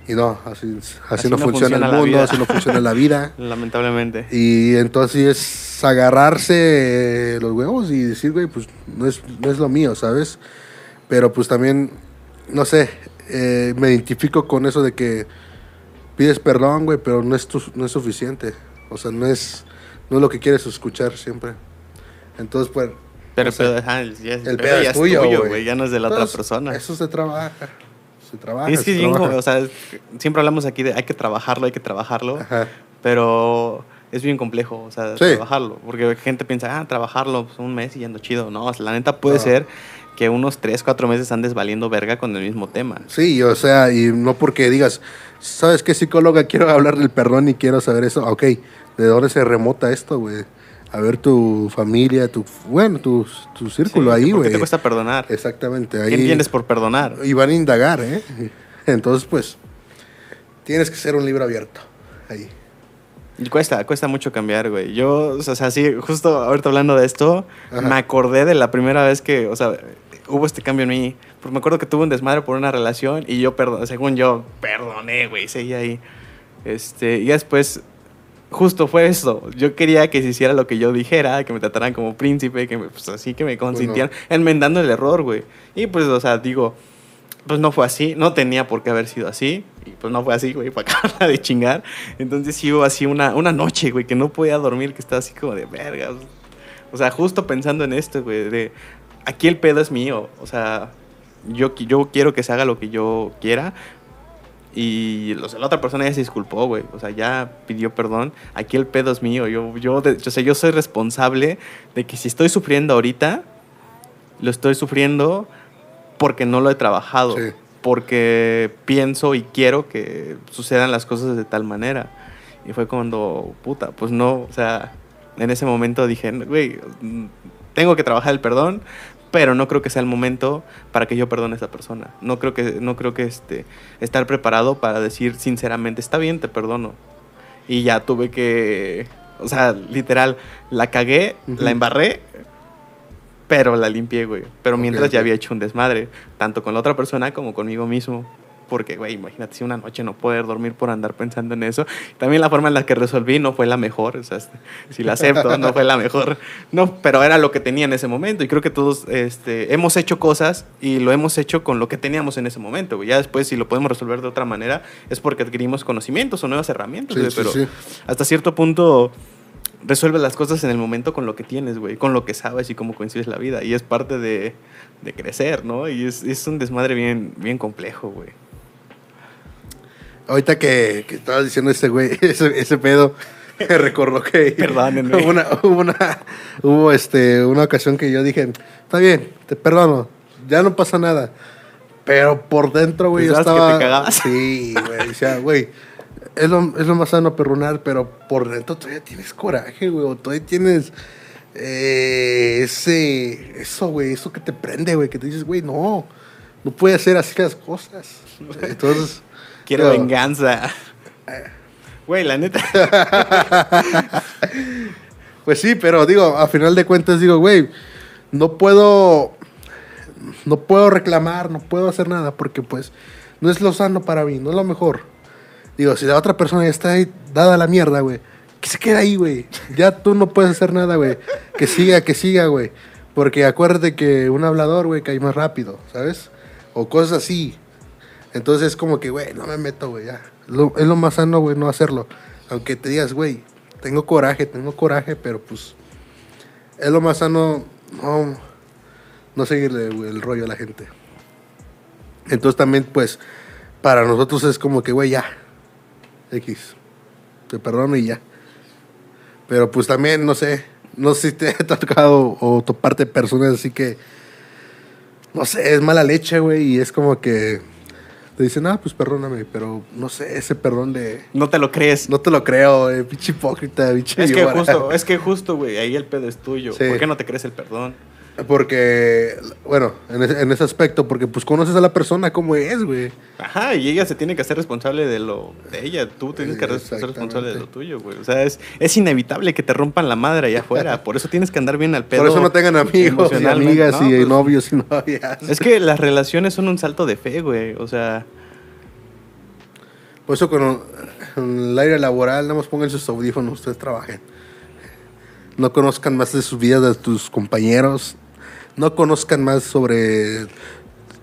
Y no, así, así, Así no, no funciona, funciona el mundo, vida. así no funciona la vida. Lamentablemente. Y entonces es agarrarse los huevos y decir, güey, pues no es, no es lo mío, ¿sabes? Pero pues también, no sé, eh, me identifico con eso de que pides perdón, güey, pero no es, tu- no es suficiente. O sea, no es, no es lo que quieres escuchar siempre. Entonces, pues... Pero, no sé, pero, el, ya, el pedo pedo ya es tuyo, güey. Ya no es de la otra persona. Eso se trabaja. Se trabaja. Es que se bien, trabaja. o sea, siempre hablamos aquí de hay que trabajarlo, hay que trabajarlo, Ajá. pero es bien complejo, o sea, Sí. trabajarlo. Porque gente piensa, ah, trabajarlo pues, un mes y ando chido. No, o sea, la neta puede No. ser que unos 3, 4 meses andes valiendo verga con el mismo tema. Sí, o sea, y no porque digas, ¿sabes qué psicóloga? Quiero hablar del perdón y quiero saber eso. Ok, ¿de dónde se remota esto, güey? A ver tu familia, tu, bueno, tu, tu círculo Sí, ahí, ¿Por qué güey. te cuesta perdonar? Exactamente, ¿Qué ahí. entiendes por perdonar? Y van a indagar, ¿eh? Entonces, pues, tienes que ser un libro abierto. Ahí. Y cuesta, cuesta mucho cambiar, güey. Yo, o sea, sí, justo ahorita hablando de esto, Ajá. me acordé de la primera vez que, o sea, hubo este cambio en mí. Porque me acuerdo que tuve un desmadre por una relación y yo, perdón, según yo, perdoné, güey, seguí ahí. Este, y después, justo fue eso. Yo quería que se hiciera lo que yo dijera, que me trataran como príncipe, que me, pues así, que me consintieran, enmendando el error, güey. Y pues, o sea, digo, pues no fue así, no tenía por qué haber sido así, y pues no fue así, güey, para acabarla de chingar. Entonces sí hubo así una, una noche, güey, que no podía dormir, que estaba así como de verga. O sea, justo pensando en esto, güey, de aquí el pedo es mío, o sea, yo, yo quiero que se haga lo que yo quiera. Y o sea, la otra persona ya se disculpó, güey. O sea, ya pidió perdón. Aquí el pedo es mío. Yo, yo, de- o sea, yo soy responsable de que si estoy sufriendo ahorita, lo estoy sufriendo porque no lo he trabajado. Sí. Porque pienso y quiero que sucedan las cosas de tal manera. Y fue cuando, puta, pues no, o sea, en ese momento dije, güey, tengo que trabajar el perdón, pero no creo que sea el momento para que yo perdone a esa persona. No creo que, no creo que este, estar preparado para decir sinceramente, está bien, te perdono. Y ya tuve que, o sea, literal, la cagué, la embarré, pero la limpié, güey. Pero mientras ya había hecho un desmadre, tanto con la otra persona como conmigo mismo. Porque, güey, imagínate si una noche no poder dormir por andar pensando en eso. También la forma en la que resolví no fue la mejor. O sea, si la acepto, no fue la mejor. No, pero era lo que tenía en ese momento. Y creo que todos este, hemos hecho cosas y lo hemos hecho con lo que teníamos en ese momento. güey. Ya después, si lo podemos resolver de otra manera, es porque adquirimos conocimientos o nuevas herramientas. Sí, güey, sí, pero sí. hasta cierto punto resuelves las cosas en el momento con lo que tienes, güey, con lo que sabes y cómo coincides la vida. Y es parte de, de crecer, ¿no? Y es, es un desmadre bien, bien complejo, güey. Ahorita que, que estabas diciendo ese güey, ese, ese pedo, me recordó que Perdónenme. hubo una, hubo una, hubo este, una ocasión que yo dije, está bien, te perdono, ya no pasa nada. Pero por dentro, güey, yo Pensabas que estaba... te cagabas. Sí, güey, decía, güey, es lo, es lo más sano perdonar, pero por dentro todavía tienes coraje, güey, o todavía tienes eh, ese, eso, güey, eso que te prende, güey, que te dices, güey, no, no puede hacer así las cosas. Entonces... Quiero venganza. Güey, la neta. Pues sí, pero digo, a final de cuentas digo, güey, no puedo, no puedo reclamar, no puedo hacer nada porque pues no es lo sano para mí, no es lo mejor. Digo, si la otra persona ya está ahí dada a la mierda, güey, que se quede ahí, güey. Ya tú no puedes hacer nada, güey. Que siga, que siga, güey. Porque acuérdate que un hablador, güey, cae más rápido, ¿sabes? O cosas así. Entonces es como que, güey, no me meto, güey, ya. Es lo más sano, güey, no hacerlo. Aunque te digas, güey, tengo coraje, tengo coraje, pero pues es lo más sano no, no seguirle güey, el rollo a la gente. Entonces también, pues, para nosotros es como que, güey, ya. X. Te perdono y ya. Pero pues también, no sé, no sé si te ha tocado o toparte personas así que, no sé, es mala leche, güey, y es como que te dicen, ah, pues perdóname, pero no sé, ese perdón de... No te lo crees. No te lo creo, eh, pinche hipócrita, pinche es que justo, es que justo, güey, ahí el pedo es tuyo. Sí. ¿Por qué no te crees el perdón? Porque, bueno, en ese, en ese aspecto, porque pues conoces a la persona como es, güey. Ajá, y ella se tiene que hacer responsable de lo de ella. Tú tienes que ser responsable de lo tuyo, güey. O sea, es, es inevitable que te rompan la madre allá afuera. Por eso tienes que andar bien al pedo. Por eso no tengan amigos y amigas No, y pues, novios y novias. Es que las relaciones son un salto de fe, güey. O sea, Por eso con el aire laboral, nada más pongan sus audífonos, ustedes trabajen. No conozcan más de sus vidas de tus compañeros. No conozcan más sobre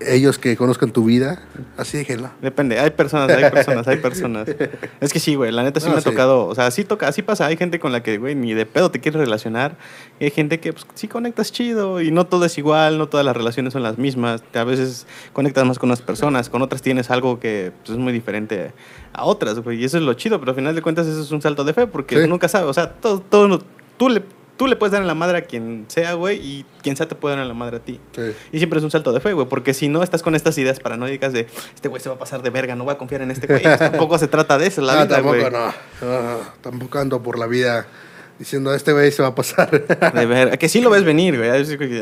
ellos que conozcan tu vida. Así déjenlo. depende. Hay personas, hay personas, hay personas. Es que sí, güey. La neta sí No, me ha tocado. O sea, sí toca, así pasa. Hay gente con la que, güey, ni de pedo te quieres relacionar. Y hay gente que, pues, sí conectas chido. Y no todo es igual. No todas las relaciones son las mismas. A veces conectas más con unas personas. Con otras tienes algo que pues, es muy diferente a otras, güey. Y eso es lo chido. Pero al final de cuentas, eso es un salto de fe. Porque Sí. nunca sabes. O sea, todo, todo, tú le. Tú le puedes dar en la madre a quien sea, güey, y quien sea te puede dar en la madre a ti. Sí. Y siempre es un salto de fe, güey, porque si no estás con estas ideas paranoicas de este güey se va a pasar de verga, no voy a confiar en este güey. Pues tampoco se trata de eso, la vida, tampoco güey. no. No, Tampoco ando por la vida diciendo, este güey se va a pasar. De verga. Que sí lo ves venir, güey.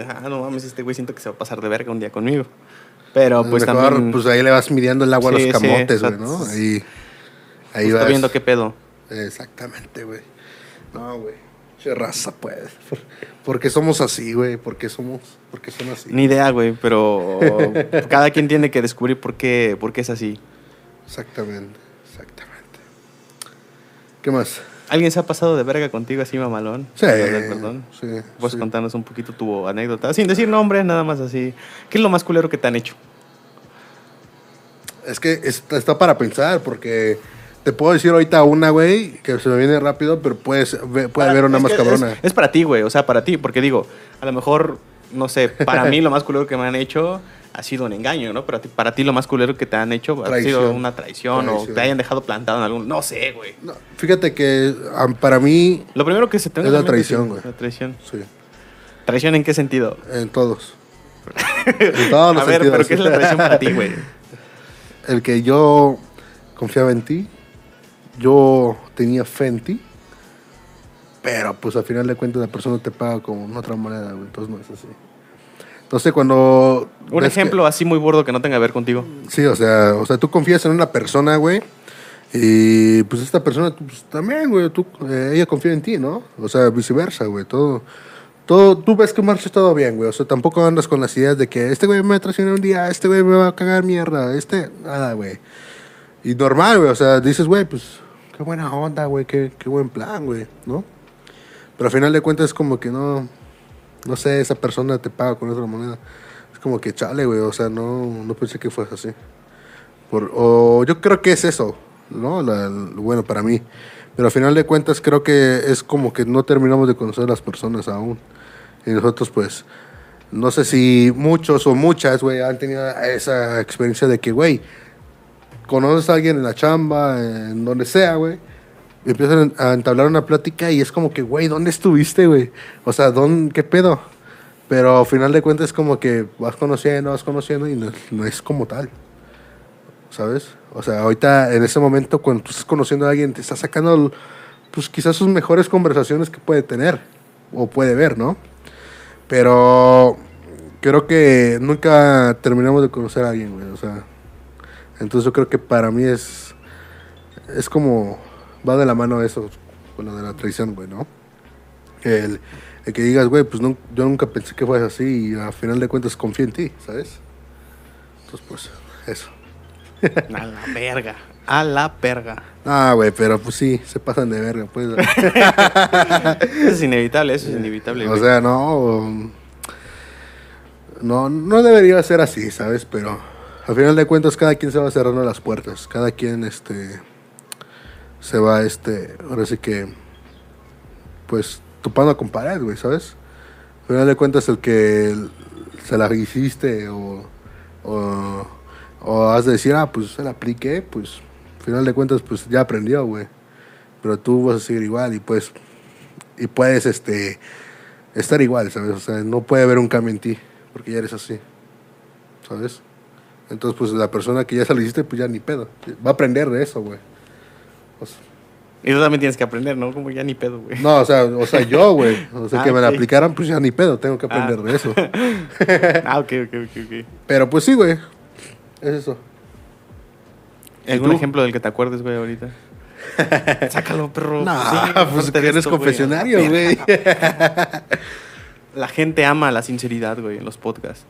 Ah, no mames, este güey siento que se va a pasar de verga un día conmigo. Pero pues Mejor, también pues ahí le vas midiendo el agua a los camotes, güey. ¿no? Ahí, ahí está vas. viendo qué pedo. Exactamente, güey. No, güey. Raza, pues. Por- Porque somos así, güey. Porque somos, porque son así. Ni idea, güey, pero cada quien tiene que descubrir por qué, por qué es así. Exactamente, exactamente. ¿Qué más? ¿Alguien se ha pasado de verga contigo así, mamalón? Sí, perdón. sí, Puedes sí. contarnos un poquito tu anécdota, sin decir nombre, nada más así. ¿Qué es lo más culero que te han hecho? Es que está para pensar, porque te puedo decir ahorita una, güey, que se me viene rápido, pero puedes, puede Para- haber una más que cabrona. Es, es para ti, güey. O sea, para ti. Porque digo, a lo mejor, no sé, para mí lo más culero que me han hecho ha sido un engaño, ¿no? Pero para ti lo más culero que te han hecho ha sido una traición, Traición. o te hayan dejado plantado en algún... No sé, güey. No, fíjate que para mí, Lo primero que se te Es la traición, güey. La traición. sí, ¿Traición en qué sentido? en todos. en todos los a ver, sentidos. pero ¿qué es la traición para ti, güey? El que yo confiaba en ti, yo tenía fe en ti, pero pues al final de cuentas la persona te paga con otra moneda, güey, entonces no es así. sé, cuando... Un que- ejemplo así muy burdo que no tenga que ver contigo. Sí, o sea, o sea, tú confías en una persona, güey. Y pues esta persona pues, también, güey, tú, eh, ella confía en ti, ¿no? O sea, viceversa, güey. Todo, todo, tú ves que marcha todo bien, güey. O sea, tampoco andas con las ideas de que este güey me traicionó un día, este güey me va a cagar mierda, este, nada, güey. Y normal, güey, o sea, dices, güey, pues, qué buena onda, güey, qué, qué buen plan, güey, ¿no? Pero al final de cuentas es como que no, no sé, esa persona te paga con otra moneda. Es como que chale, güey, o sea, no, no pensé que fuese así. Por, o yo creo que es eso, ¿no? La- bueno para mí. Pero al final de cuentas creo que es como que no terminamos de conocer a las personas aún. Y nosotros pues, no sé si muchos o muchas, güey, han tenido esa experiencia de que, güey, conoces a alguien en la chamba, en donde sea, güey. Y empiezan a entablar una plática y es como que, güey, ¿dónde estuviste, güey? O sea, ¿dónde, ¿qué pedo? Pero al final de cuentas es como que vas conociendo, vas conociendo y no, es como tal. ¿Sabes? O sea, ahorita en ese momento cuando tú estás conociendo a alguien te está sacando pues quizás sus mejores conversaciones que puede tener o puede ver, ¿no? Pero creo que nunca terminamos de conocer a alguien, güey. O sea, entonces yo creo que para mí es es como va de la mano eso con lo de la traición, güey, ¿no? El, el que digas, güey, pues nun- yo nunca pensé que fuese así y al final de cuentas confío en ti, ¿sabes? Entonces, pues, eso. A la verga. A la verga. Ah, güey, pero pues sí, se pasan de verga, pues. Eso es inevitable, eso es inevitable. o sea, no. No, no debería ser así, ¿sabes? Pero al final de cuentas cada quien se va cerrando las puertas. Cada quien, este. Se va, este. Ahora sí que. Pues topando con pared, güey, ¿sabes? Al final de cuentas el que se la hiciste o. O, has de decir, ah, pues se la apliqué, pues. Al final de cuentas, pues ya aprendió, güey. Pero tú vas a seguir igual y pues. Y puedes, este. Estar igual, ¿sabes? O sea, no puede haber un cambio en ti, porque ya eres así. ¿Sabes? Entonces, pues la persona que ya se lo hiciste, pues ya ni pedo. Va a aprender de eso, güey. O sea, Y tú también tienes que aprender, ¿no? Como ya ni pedo, güey. no, o sea, o sea, yo, güey. O sea, Ah, que me la aplicaran, pues ya ni pedo, tengo que aprender Ah. de eso. Ah, ok, ok, ok, ok. Pero pues sí, güey. Es eso. ¿Algún ejemplo del que te acuerdes, güey, ahorita? Sácalo, perro. No, pues que eres confesionario, güey. La gente ama la sinceridad, güey, en los podcasts.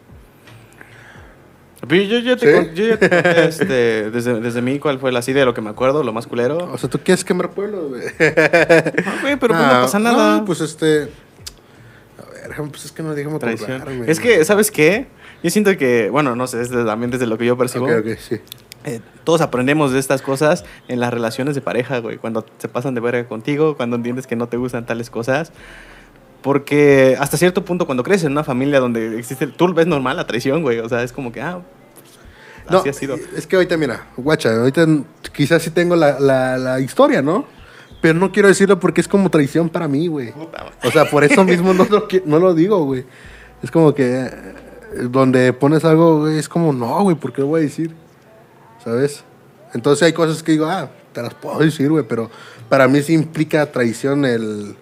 Yo, yo te, ¿Sí? con- yo ya te conté, este, desde, desde mí cuál fue la así de lo que me acuerdo, lo más culero. O sea, tú quieres quemar pueblos, güey. Ah, güey, pero pues no Ah, pasa nada. No, pues este. A ver, pues es que no digamos Traición. Es que, ¿sabes qué? Yo siento que, bueno, no sé, desde, también desde lo que yo percibo, Ok, ok, sí. eh, todos aprendemos de estas cosas en las relaciones de pareja, güey. Cuando se pasan de verga contigo, cuando entiendes que no te gustan tales cosas. Porque hasta cierto punto, cuando creces en una familia donde existe, tú ves normal la traición, güey. O sea, es como que, ah, No, así ha sido. es que ahorita, mira, guacha, ahorita quizás sí tengo la, la, la historia, ¿no? Pero no quiero decirlo porque es como traición para mí, güey. O sea, por eso mismo no lo, no lo digo, güey. Es como que eh, donde pones algo, güey, es como, no, güey, ¿por qué lo voy a decir? ¿Sabes? Entonces hay cosas que digo, ah, te las puedo decir, güey, pero para mí sí implica traición el,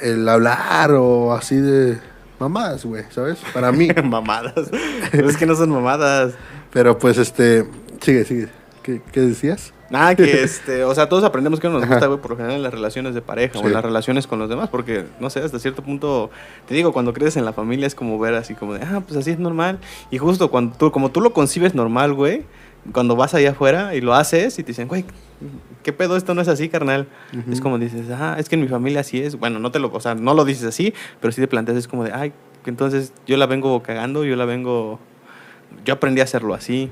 el hablar o así de mamadas, güey, ¿sabes? Para mí. mamadas. Pero es que no son mamadas. Pero pues, este, sigue, sigue. ¿Qué, qué decías? Nada, que este, o sea, todos aprendemos que no nos gusta, güey, por lo general en las relaciones de pareja o en las relaciones con los demás, porque, no sé, hasta cierto punto, te digo, cuando creces en la familia es como ver así como de, ah, pues así es normal. Y justo cuando tú, como tú lo concibes normal, güey, cuando vas allá afuera y lo haces y te dicen, güey, ¿qué pedo? Esto no es así, carnal. Es como dices, ah, es que en mi familia así es. Bueno, no te lo, o sea, no lo dices así, pero sí te planteas, es como de, ay, entonces yo la vengo cagando, yo la vengo, yo aprendí a hacerlo así.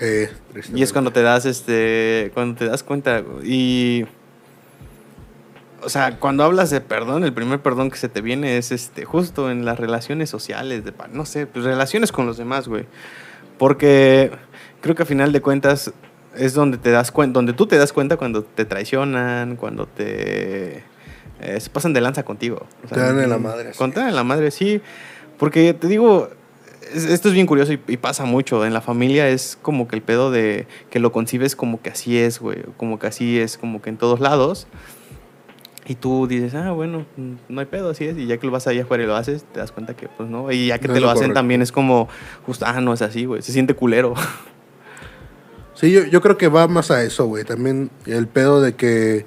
Eh, Y es cuando te das, este, cuando te das cuenta. Y, o sea, cuando hablas de perdón, el primer perdón que se te viene es, este, justo en las relaciones sociales, de, no sé, pues relaciones con los demás, güey. Porque creo que a final de cuentas es donde te das cuenta, donde tú te das cuenta cuando te traicionan, cuando te eh, se pasan de lanza contigo. O Te dan en la madre. Cuando te dan en la madre, sí. Porque te digo, esto es bien curioso y, y pasa mucho. En la familia es como que el pedo de que lo concibes como que así es, güey. Como que así es, como que en todos lados. Y tú dices, ah, bueno, mm, no hay pedo, así es. Y ya que lo vas allá afuera y lo haces, te das cuenta que, pues no. Y ya que No te lo lo hacen correcto. también es como, justo, ah, no es así, güey. Se siente culero. Sí, yo, yo creo que va más a eso, güey. También el pedo de que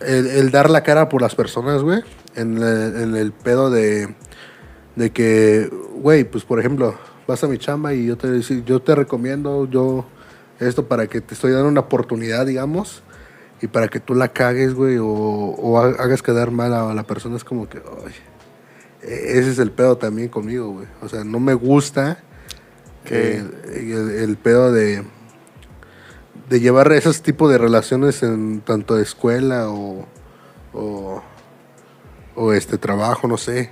el, el dar la cara por las personas, güey. En, en el pedo de, de que, güey, pues por ejemplo, vas a mi chamba y yo te, yo te recomiendo, yo, esto para que te estoy dando una oportunidad, digamos, y para que tú la cagues, güey, o, o ha- hagas quedar mal a la persona, es como que, ay, e- ese es el pedo también conmigo, güey. O sea, no me gusta el, el- el pedo de de llevar esos tipos de relaciones en tanto de escuela o, o, o este trabajo, no sé.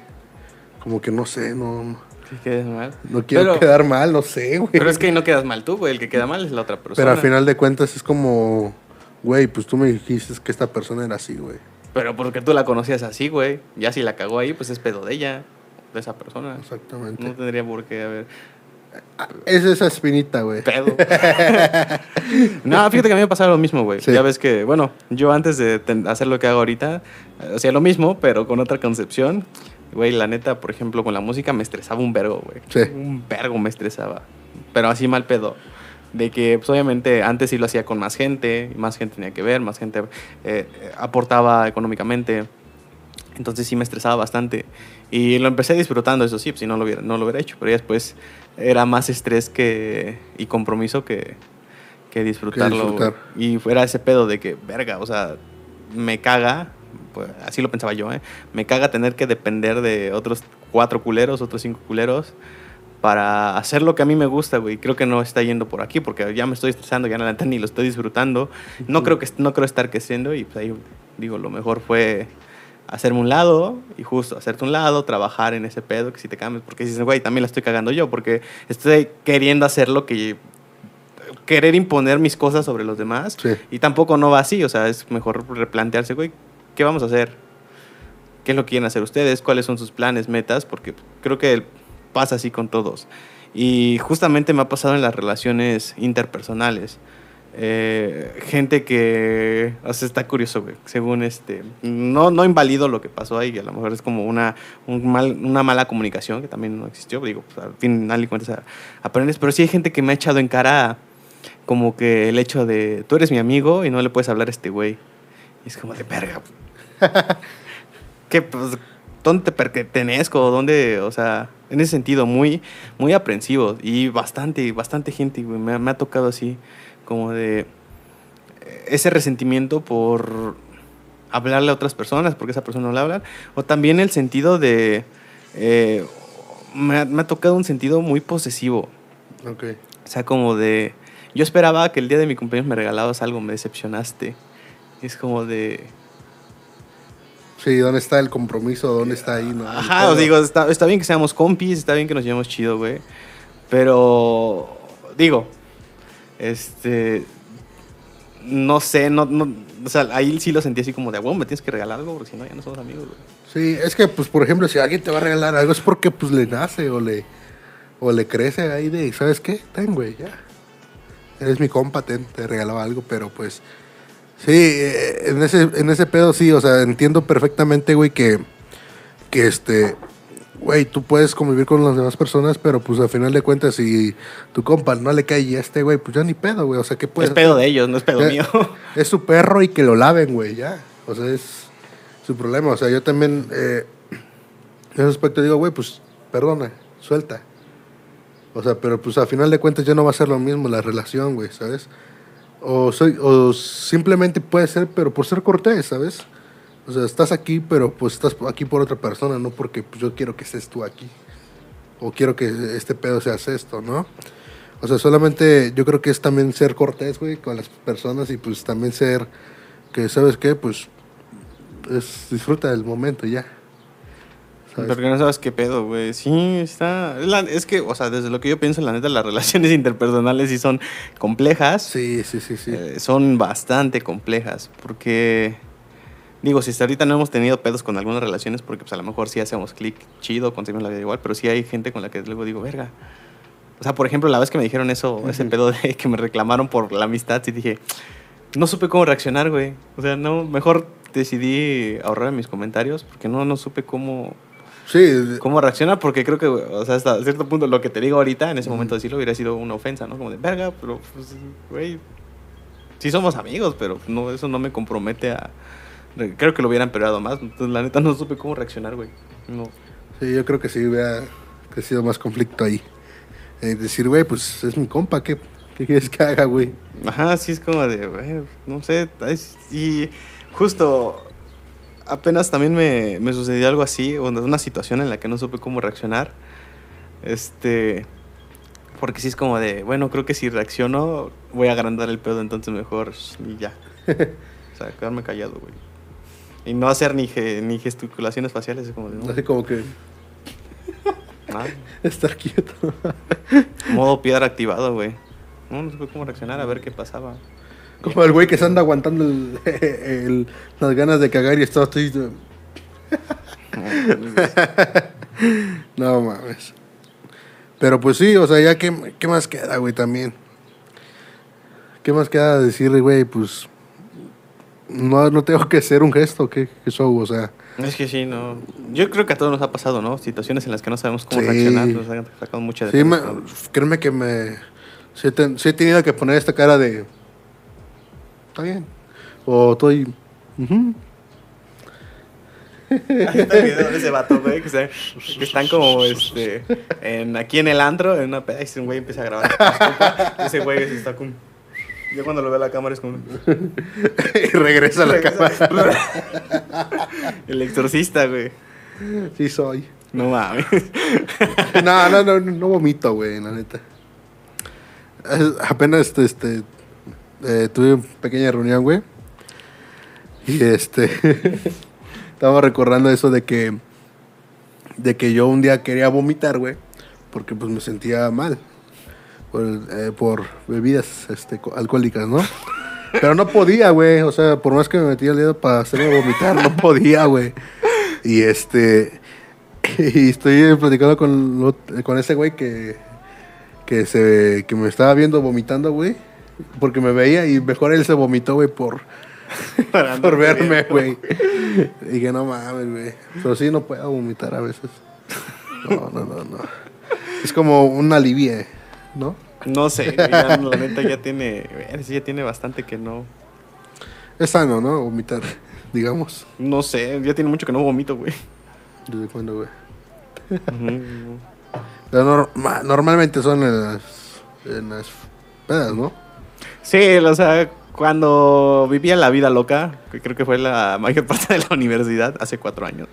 Como que no sé, no, Que quedes mal. no quiero Pero- quedar mal, no sé, güey. Pero es que ahí no quedas mal tú, güey. El que queda mal es la otra persona. Pero al final de cuentas es como, güey, pues tú me dijiste que esta persona era así, güey. Pero porque tú la conocías así, güey. Ya si la cagó ahí, pues es pedo de ella, de esa persona. Exactamente. No tendría por qué haber Es esa espinita, güey. pedo. no, fíjate que a mí me pasaba lo mismo, güey. Sí. Ya ves que, bueno, yo antes de hacer lo que hago ahorita, eh, hacía lo mismo, pero con otra concepción. Güey, la neta, por ejemplo, con la música me estresaba un vergo, güey. Sí. Un vergo me estresaba. Pero así mal pedo. De que, pues obviamente, antes sí lo hacía con más gente, más gente tenía que ver, más gente eh, aportaba económicamente. Entonces sí me estresaba bastante. Y lo empecé disfrutando, eso sí, pues, si no lo hubiera, no lo hubiera hecho. Pero ya después era más estrés que, y compromiso que, que disfrutarlo. disfrutar. güey. Y fuera ese pedo de que, verga, o sea, me caga, pues, así lo pensaba yo, ¿eh? Me caga tener que depender de otros cuatro culeros, otros cinco culeros, para hacer lo que a mí me gusta, güey. Creo que no está yendo por aquí, porque ya me estoy estresando, ya la neta ni lo estoy disfrutando. No creo, que, no creo estar creciendo y pues ahí, digo, lo mejor fue hacerme un lado y justo hacerte un lado, trabajar en ese pedo, que si te cambies, porque dices, güey, también la estoy cagando yo, porque estoy queriendo hacer lo que... Querer imponer mis cosas sobre los demás Sí. y tampoco no va así, o sea, es mejor replantearse, güey, ¿qué vamos a hacer? ¿Qué es lo que quieren hacer ustedes? ¿Cuáles son sus planes, metas? Porque creo que pasa así con todos. Y justamente me ha pasado en las relaciones interpersonales. Eh, gente que, o sea, está curioso, güey. Según este, no, no invalido lo que pasó ahí, a lo mejor es como una, un mal, una mala comunicación que también no existió. Digo, pues, al final de cuentas aprendes, pero sí hay gente que me ha echado en cara como que el hecho de tú eres mi amigo y no le puedes hablar a este güey. Y es como de verga. ¿Qué, pues, ¿Dónde te pertenezco? ¿Dónde, o sea, en ese sentido, muy, muy aprensivo y bastante, bastante gente, güey, me, me ha tocado así, como de eh, ese resentimiento por hablarle a otras personas, porque esa persona no le habla, o también el sentido de, eh, me, ha, me ha tocado un sentido muy posesivo, Ok. o sea, como de, yo esperaba que el día de mi cumpleaños me regalabas algo, me decepcionaste, es como de, Sí, ¿dónde está el compromiso? ¿Dónde está ahí? No? Ajá, os digo, está, está bien que seamos compis, está bien que nos llevemos chido, güey. Pero, digo, este. No sé, no, no. O sea, ahí sí lo sentí así como de, bueno, me tienes que regalar algo porque si no, ya no somos amigos, güey. Sí, es que, pues, por ejemplo, si alguien te va a regalar algo es porque, pues, le nace o le, o le crece ahí de, ¿sabes qué? Ten, güey, ya. Eres mi compa, ten, te regalaba algo, pero, pues, sí, eh, en ese, en ese pedo sí, o sea, entiendo perfectamente, güey, que, que, este, güey, tú puedes convivir con las demás personas, pero, pues, al final de cuentas, si tu compa no le cae y a este, güey, pues, ya ni pedo, güey, o sea, ¿qué puedes es pedo de ellos, no es pedo Ya- mío. Es su perro y que lo laven, güey, ya. O sea, es su problema. O sea, yo también, eh, en ese aspecto digo, güey, pues, perdona, suelta. O sea, pero pues a final de cuentas ya no va a ser lo mismo la relación, güey, ¿sabes? O, soy, o simplemente puede ser, pero por ser cortés, ¿sabes? O sea, estás aquí, pero pues estás aquí por otra persona, no porque pues, yo quiero que estés tú aquí. O quiero que este pedo seas esto, ¿no? O sea, solamente yo creo que es también ser cortés, güey, con las personas y pues también ser que, ¿sabes qué? Pues es, disfruta del momento ya. ¿Sabes? Porque no sabes qué pedo, güey. Sí, está. Es, la- es que, o sea, desde lo que yo pienso, la neta, las relaciones interpersonales sí son complejas. Sí, sí, sí, sí. Eh, son bastante complejas. Porque, digo, si hasta ahorita no hemos tenido pedos con algunas relaciones, porque pues a lo mejor sí hacemos clic chido, conseguimos la vida igual, pero sí hay gente con la que luego digo, verga. O sea, por ejemplo, la vez que me dijeron eso, ese pedo de que me reclamaron por la amistad, sí dije, no supe cómo reaccionar, güey. O sea, no, mejor decidí ahorrar mis comentarios porque no, no supe cómo, Sí, cómo reaccionar porque creo que, o sea, hasta cierto punto lo que te digo ahorita, en ese momento decirlo hubiera sido una ofensa, ¿no? Como de, verga, pero, pues, güey, sí somos amigos, pero no, eso no me compromete a... Creo que lo hubieran peleado más, entonces la neta no supe cómo reaccionar, güey. No. sí, yo creo que sí hubiera crecido más conflicto ahí. Eh, decir, güey, pues es mi compa, ¿qué, qué quieres que haga, güey? Ajá, sí es como de, güey, no sé, es- y justo apenas también me, me sucedió algo así, una situación en la que no supe cómo reaccionar, este, porque sí es como de, bueno, creo que si reacciono voy a agrandar el pedo, entonces mejor y ya, o sea, quedarme callado, güey, y no hacer ni, ge- ni gesticulaciones faciales, es como de, no, Así como que ah, estar quieto. modo piedra activado, güey, no, no supe cómo reaccionar, a ver qué pasaba. Como el güey que se anda aguantando el, el- las ganas de cagar y está así. No mames. Pero pues sí, o sea, ya qué, qué más queda, güey, también. ¿Qué más queda decirle, güey? Pues no, no tengo que hacer un gesto, ¿qué, qué show? O sea, Es que sí, no. Yo creo que a todos nos ha pasado, ¿no? Situaciones en las que no sabemos cómo Sí. reaccionar, nos han sacado mucha de sí, me- créeme que me... Sí he tenido que poner esta cara de... Está bien. O estoy... ujú. Ahí está el video de ese vato, güey, que, se- que están como este, en, aquí en el antro, en una peda, y ese güey empieza a grabar. Ese güey se está como. Yo cuando lo veo a la cámara es como. y regresa a la cámara. El exorcista, güey. Sí soy. No mames. No, no, no, no vomito, güey, la neta. Apenas este, este eh, tuve una pequeña reunión, güey. Y este estaba recordando eso de que de que yo un día quería vomitar, güey, porque pues me sentía mal por, eh, por bebidas este, co- alcohólicas, ¿no? Pero no podía, güey, o sea, por más que me metía el dedo para hacerme vomitar, no podía, güey. Y este y estoy platicando con, con ese güey que, que, se, que me estaba viendo vomitando, güey. Porque me veía y mejor él se vomitó, güey, por, por verme, güey. Y dije, no mames, güey. Pero sí, no puedo vomitar a veces. No, no, no, no. Es como un alivie, ¿no? No sé, ya, la neta ya tiene. Sí, ya tiene bastante que no. Es sano, ¿no? Vomitar, digamos. No sé, ya tiene mucho que no vomito, güey. ¿Desde cuándo, güey? Pero norma- normalmente son en las, en las pedas, ¿no? Sí, o sea, cuando vivía la vida loca, que creo que fue la mayor parte de la universidad, hace cuatro años.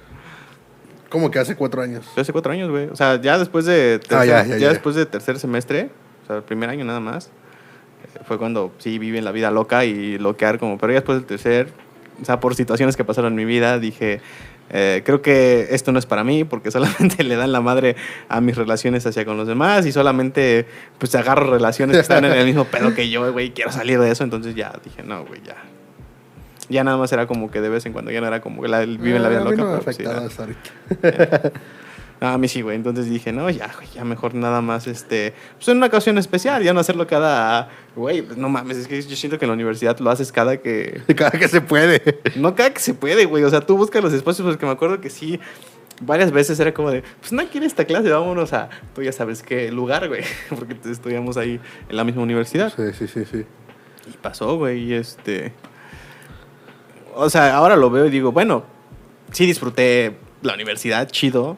Como que hace cuatro años. Hace cuatro años, güey. O sea, ya después de tercer, Ah, ya, ya, ya, ya. después de tercer semestre, o sea, el primer año nada más, eh, fue cuando sí viví en la vida loca y loquear como, pero ya después del tercer, o sea, por situaciones que pasaron en mi vida, dije, eh, creo que esto no es para mí porque solamente le dan la madre a mis relaciones hacia con los demás y solamente pues agarro relaciones que están en el mismo pedo que yo, güey, quiero salir de eso, entonces ya dije, no, güey, ya. Ya nada más era como que de vez en cuando, ya no era como que la, vive en la vida Ah, a mí loca. no pero pues sí era- a mí sí, güey. Entonces dije, no, ya, güey, ya mejor nada más, este, pues en una ocasión especial, ya no hacerlo cada, güey, pues no mames, es que yo siento que en la universidad lo haces cada que, Cada que se puede. no cada que se puede, güey, o sea, tú buscas los espacios, porque me acuerdo que sí, varias veces era como de, pues no quiere esta clase, vámonos a, tú ya sabes qué lugar, güey, porque estudiamos ahí en la misma universidad. Sí, sí, sí, sí. Y pasó, güey, y este. O sea, ahora lo veo y digo, bueno, sí disfruté la universidad, chido.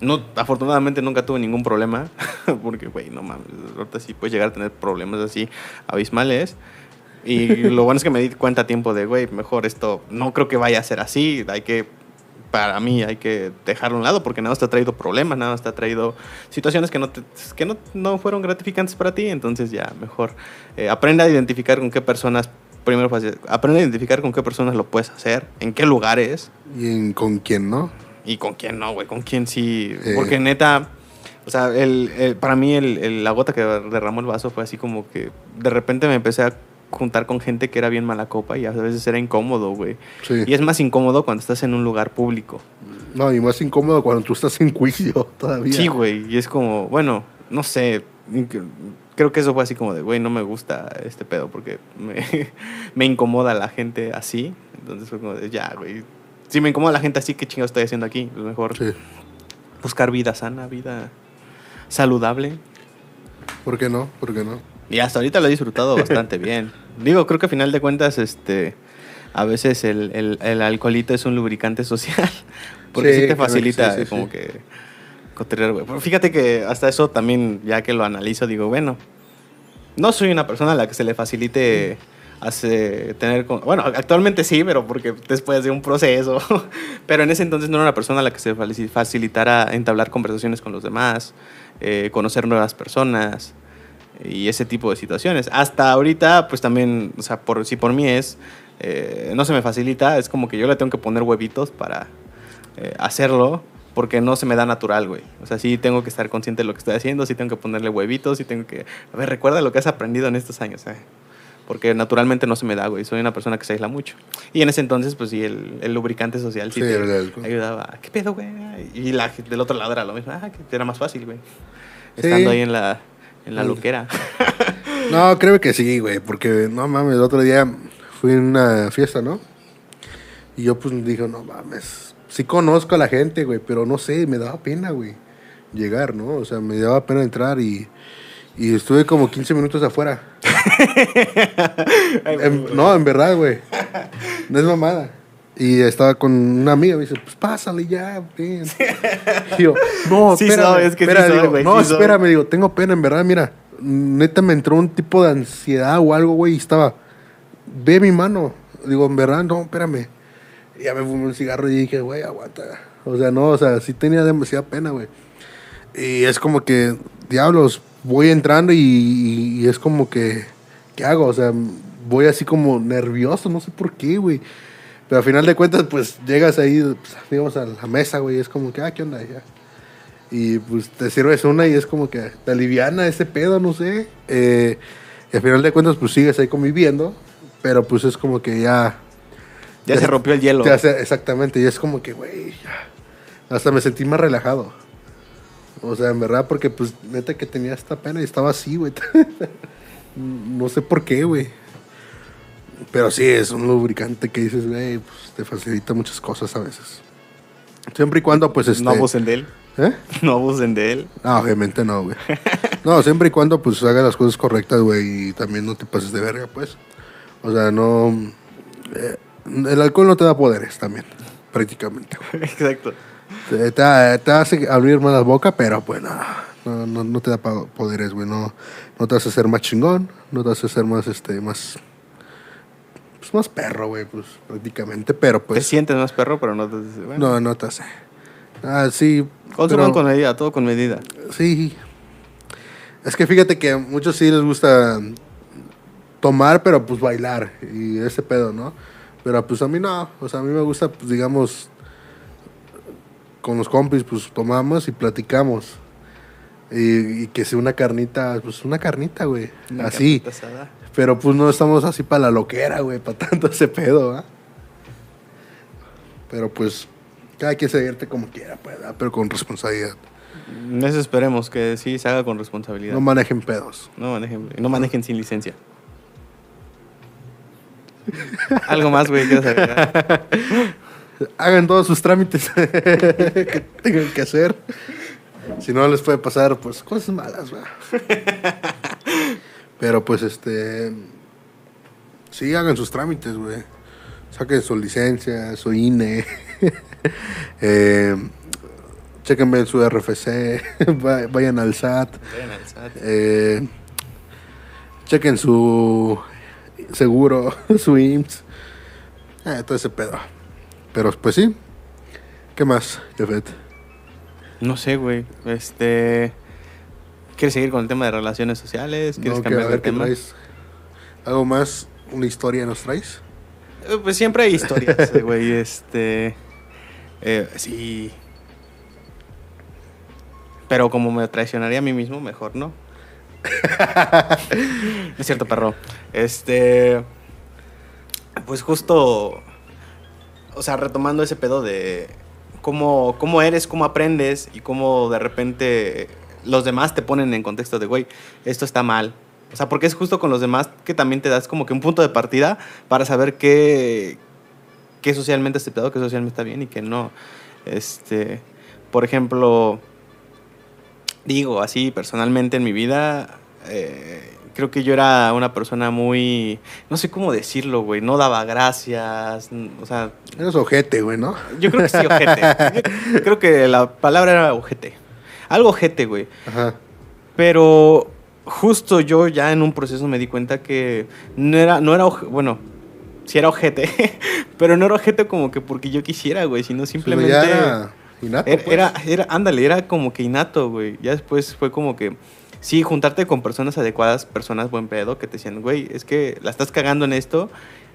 No, afortunadamente nunca tuve ningún problema, porque, güey, no mames, ahorita sí puedes llegar a tener problemas así abismales. Y lo bueno es que me di cuenta a tiempo de, güey, mejor esto no creo que vaya a ser así, hay que, para mí, hay que dejarlo a un lado, porque nada más te ha traído problemas, nada más te ha traído situaciones que no, te- que no, no fueron gratificantes para ti, entonces ya, mejor eh, aprende a identificar con qué personas, primero, aprende a identificar con qué personas lo puedes hacer, en qué lugares, ¿Y en- con quién, no? Y con quién no, güey, con quién sí. Eh. Porque neta, o sea, el, el- para mí el, el- la gota que derramó el vaso fue así como que de repente me empecé a juntar con gente que era bien mala copa y a veces era incómodo, güey. Sí. Y es más incómodo cuando estás en un lugar público. No, y más incómodo cuando tú estás en juicio todavía. Sí, güey. Y es como, bueno, no sé. creo que eso fue así como de, güey, no me gusta este pedo porque me, me incomoda la gente así. Entonces fue como de, ya, güey. Si me incomoda la gente así, ¿qué chingados estoy haciendo aquí? Pues mejor Sí. buscar vida sana, vida saludable. ¿Por qué no? ¿Por qué no? Y hasta ahorita lo he disfrutado bastante bien. Digo, creo que a final de cuentas, este, a veces el, el, el alcoholito es un lubricante social. Porque Sí, sí, te claro, facilita sí, sí, como que cotorrear, güey. Pero fíjate que hasta eso también, ya que lo analizo, digo, bueno, no soy una persona a la que se le facilite hace tener bueno actualmente sí pero porque después de un proceso pero en ese entonces no era una persona a la que se facilitara entablar conversaciones con los demás eh, conocer nuevas personas y ese tipo de situaciones hasta ahorita pues también o sea por si por mí es eh, no se me facilita es como que yo le tengo que poner huevitos para eh, hacerlo porque no se me da natural, güey. O sea, sí tengo que estar consciente de lo que estoy haciendo, sí tengo que ponerle huevitos, sí tengo que... A ver, recuerda lo que has aprendido en estos años, eh. Porque naturalmente no se me da, güey. Soy una persona que se aísla mucho. Y en ese entonces, pues sí, el, el lubricante social sí, Sí, te el ayudaba. ¿Qué pedo, güey? Y la, del otro lado era lo mismo. Ah, que era más fácil, güey. Sí. Estando ahí en la, en la loquera. No, creo que sí, güey, porque no mames, el otro día fui a una fiesta, ¿no? Y yo pues dije, no mames, sí conozco a la gente, güey, pero no sé, me daba pena, güey, llegar, ¿no? O sea, me daba pena entrar y, y estuve como 15 minutos afuera. En- no, en verdad, güey. No es mamada. Y estaba con una amiga, me dice, pues pásale ya, ven. Y yo, no, Sí espérame, es que espera, digo, no, sí soy". espérame, digo, tengo pena, en verdad, mira, neta me entró un tipo de ansiedad o algo, güey, y estaba, ve mi mano. Digo, en verdad, no, espérame. Y ya me fumé un cigarro y dije, güey, aguanta. O sea, no, o sea, sí tenía demasiada pena, güey. Y es como que, diablos, voy entrando y, y- y es como que, ¿qué hago? O sea, voy así como nervioso, no sé por qué, güey. Pero al final de cuentas, pues llegas ahí, pues, digamos, a la mesa, güey, es como que, ah, ¿qué onda? Ya. Y pues te sirves una y es como que te aliviana ese pedo, no sé. Eh, y al final de cuentas, pues sigues ahí conviviendo, pero pues es como que ya... Ya se rompió el hielo. hace- exactamente, y es como que, güey, ya. hasta me sentí más relajado. O sea, en verdad, porque pues neta que tenía esta pena y estaba así, güey. no sé por qué, güey. Pero sí, es un lubricante que dices, güey, pues te facilita muchas cosas a veces. Siempre y cuando, pues, este... No abusen de él. ¿Eh? No abusen de él. No, obviamente no, güey. No, siempre y cuando pues hagas las cosas correctas, güey, y también no te pases de verga, pues. O sea, no... eh, el alcohol no te da poderes también, prácticamente. Exacto. Te, te- te hace abrir más la boca, pero pues no, no, no, no te da poderes, güey. No, no te hace ser más chingón, no te hace ser más, este, más... Pues más perro, güey, pues prácticamente, pero Te pues... sientes más perro, pero no te... Bueno, No, no te hace. Ah, sí. Pero- con medida, todo con medida. Sí. Es que fíjate que a muchos sí les gusta tomar, pero pues bailar y ese pedo, ¿no? Pero pues a mí no. O sea, a mí me gusta, pues digamos, con los compis, pues tomamos y platicamos. Y, y que sea una carnita, pues una carnita, güey. Una Así. carnita. Pero pues no estamos así para la loquera, güey, para tanto ese pedo, ¿ah? Pero pues cada quien se divierte como quiera, pues, pero con responsabilidad. Eso esperemos, que sí se haga con responsabilidad. No manejen pedos. No manejen, no manejen sin licencia. Algo más, güey, quieres agregar? Hagan todos sus trámites que tengan que hacer. Si no, les puede pasar, pues, cosas malas, ¿verdad? Pero, pues, este... Sí, hagan sus trámites, güey. Saquen su licencia, su INE. eh, chequen bien su RFC. va- vayan al SAT. Vayan al SAT. Eh, chequen su seguro, su IMSS. Eh, todo ese pedo. Pero pues sí. ¿Qué más, Jafet? No sé, güey. Este. ¿Quieres seguir con el tema de relaciones sociales? ¿Quieres No, que cambiar a de ver tema? traes. ¿Algo más? ¿Una historia nos traes? Eh, Pues siempre hay historias, güey. Este. eh, sí. Pero como me traicionaría a mí mismo, mejor no. No es cierto, perro. Este. Pues justo. O sea, retomando ese pedo de cómo, cómo eres, cómo aprendes y cómo de repente los demás te ponen en contexto de, güey, esto está mal. O sea, porque es justo con los demás que también te das como que un punto de partida para saber qué, qué socialmente aceptado, qué socialmente está bien y qué no. Este, por ejemplo, digo así, personalmente en mi vida, eh, creo que yo era una persona muy, no sé cómo decirlo, güey, no daba gracias, o sea... Eres ojete, güey, ¿no? Yo creo que sí, ojete. Yo creo que la palabra era ojete. Algo ojete, güey. Ajá. Pero justo yo ya en un proceso me di cuenta que no era, no era, bueno, sí era ojete, pero no era ojete como que porque yo quisiera, güey, sino simplemente... Ya era innato, Era, pues. era, era- ándale, era como que innato, güey. Ya después fue como que, sí, juntarte con personas adecuadas, personas buen pedo, que te decían, güey, es que la estás cagando en esto.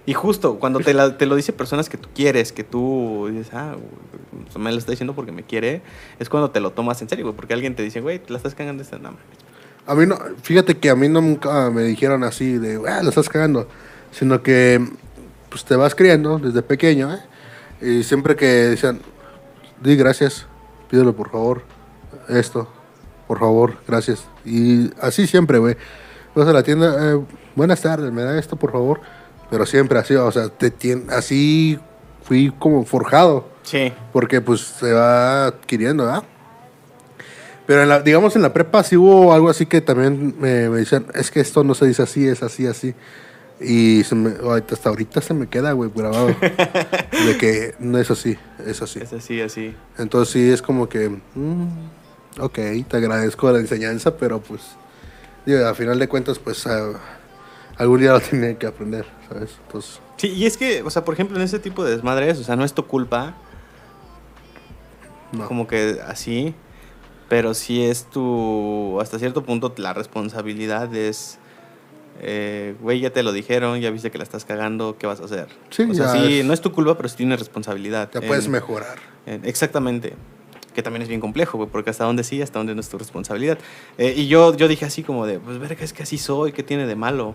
Y justo cuando te, la- te lo dice personas que tú quieres, que tú dices, ah, me lo está diciendo porque me quiere, es cuando te lo tomas en serio, güey. Porque alguien te dice, güey, la estás cagando esta, mames". A mí no, fíjate que a mí nunca me dijeron así de, ah, lo estás cagando, sino que pues te vas criando desde pequeño, ¿eh? Y siempre que decían, di gracias, pídelo por favor, esto, por favor, gracias. Y así siempre, güey. Vas a la tienda, eh, buenas tardes, me da esto por favor, pero siempre así, o sea, te tien- así fui como forjado. Sí. Porque pues se va adquiriendo, ¿verdad? Pero en la- digamos en la prepa sí hubo algo así que también me, me decían, es que esto no se dice así, es así, así. Y se me- ahorita- hasta ahorita se me queda, güey, grabado. de que no es así, es así. Es así, así. Entonces sí es como que, mm, ok, te agradezco la enseñanza, pero pues, digo, a final de cuentas, pues a- algún día lo tenía que aprender, ¿sabes? Entonces, Sí, y es que, o sea, por ejemplo, en ese tipo de desmadres, o sea, no es tu culpa, no. como que así, pero sí es tu, hasta cierto punto, la responsabilidad es, eh, güey, ya te lo dijeron, ya viste que la estás cagando, ¿qué vas a hacer? Sí, o sea, sí, es- no es tu culpa, pero sí tienes responsabilidad. Ya puedes en- mejorar. en- exactamente. Que también es bien complejo, güey, porque hasta dónde sí, hasta dónde no es tu responsabilidad. Eh, y yo, yo dije así como de, pues verga, es que así soy, ¿qué tiene de malo?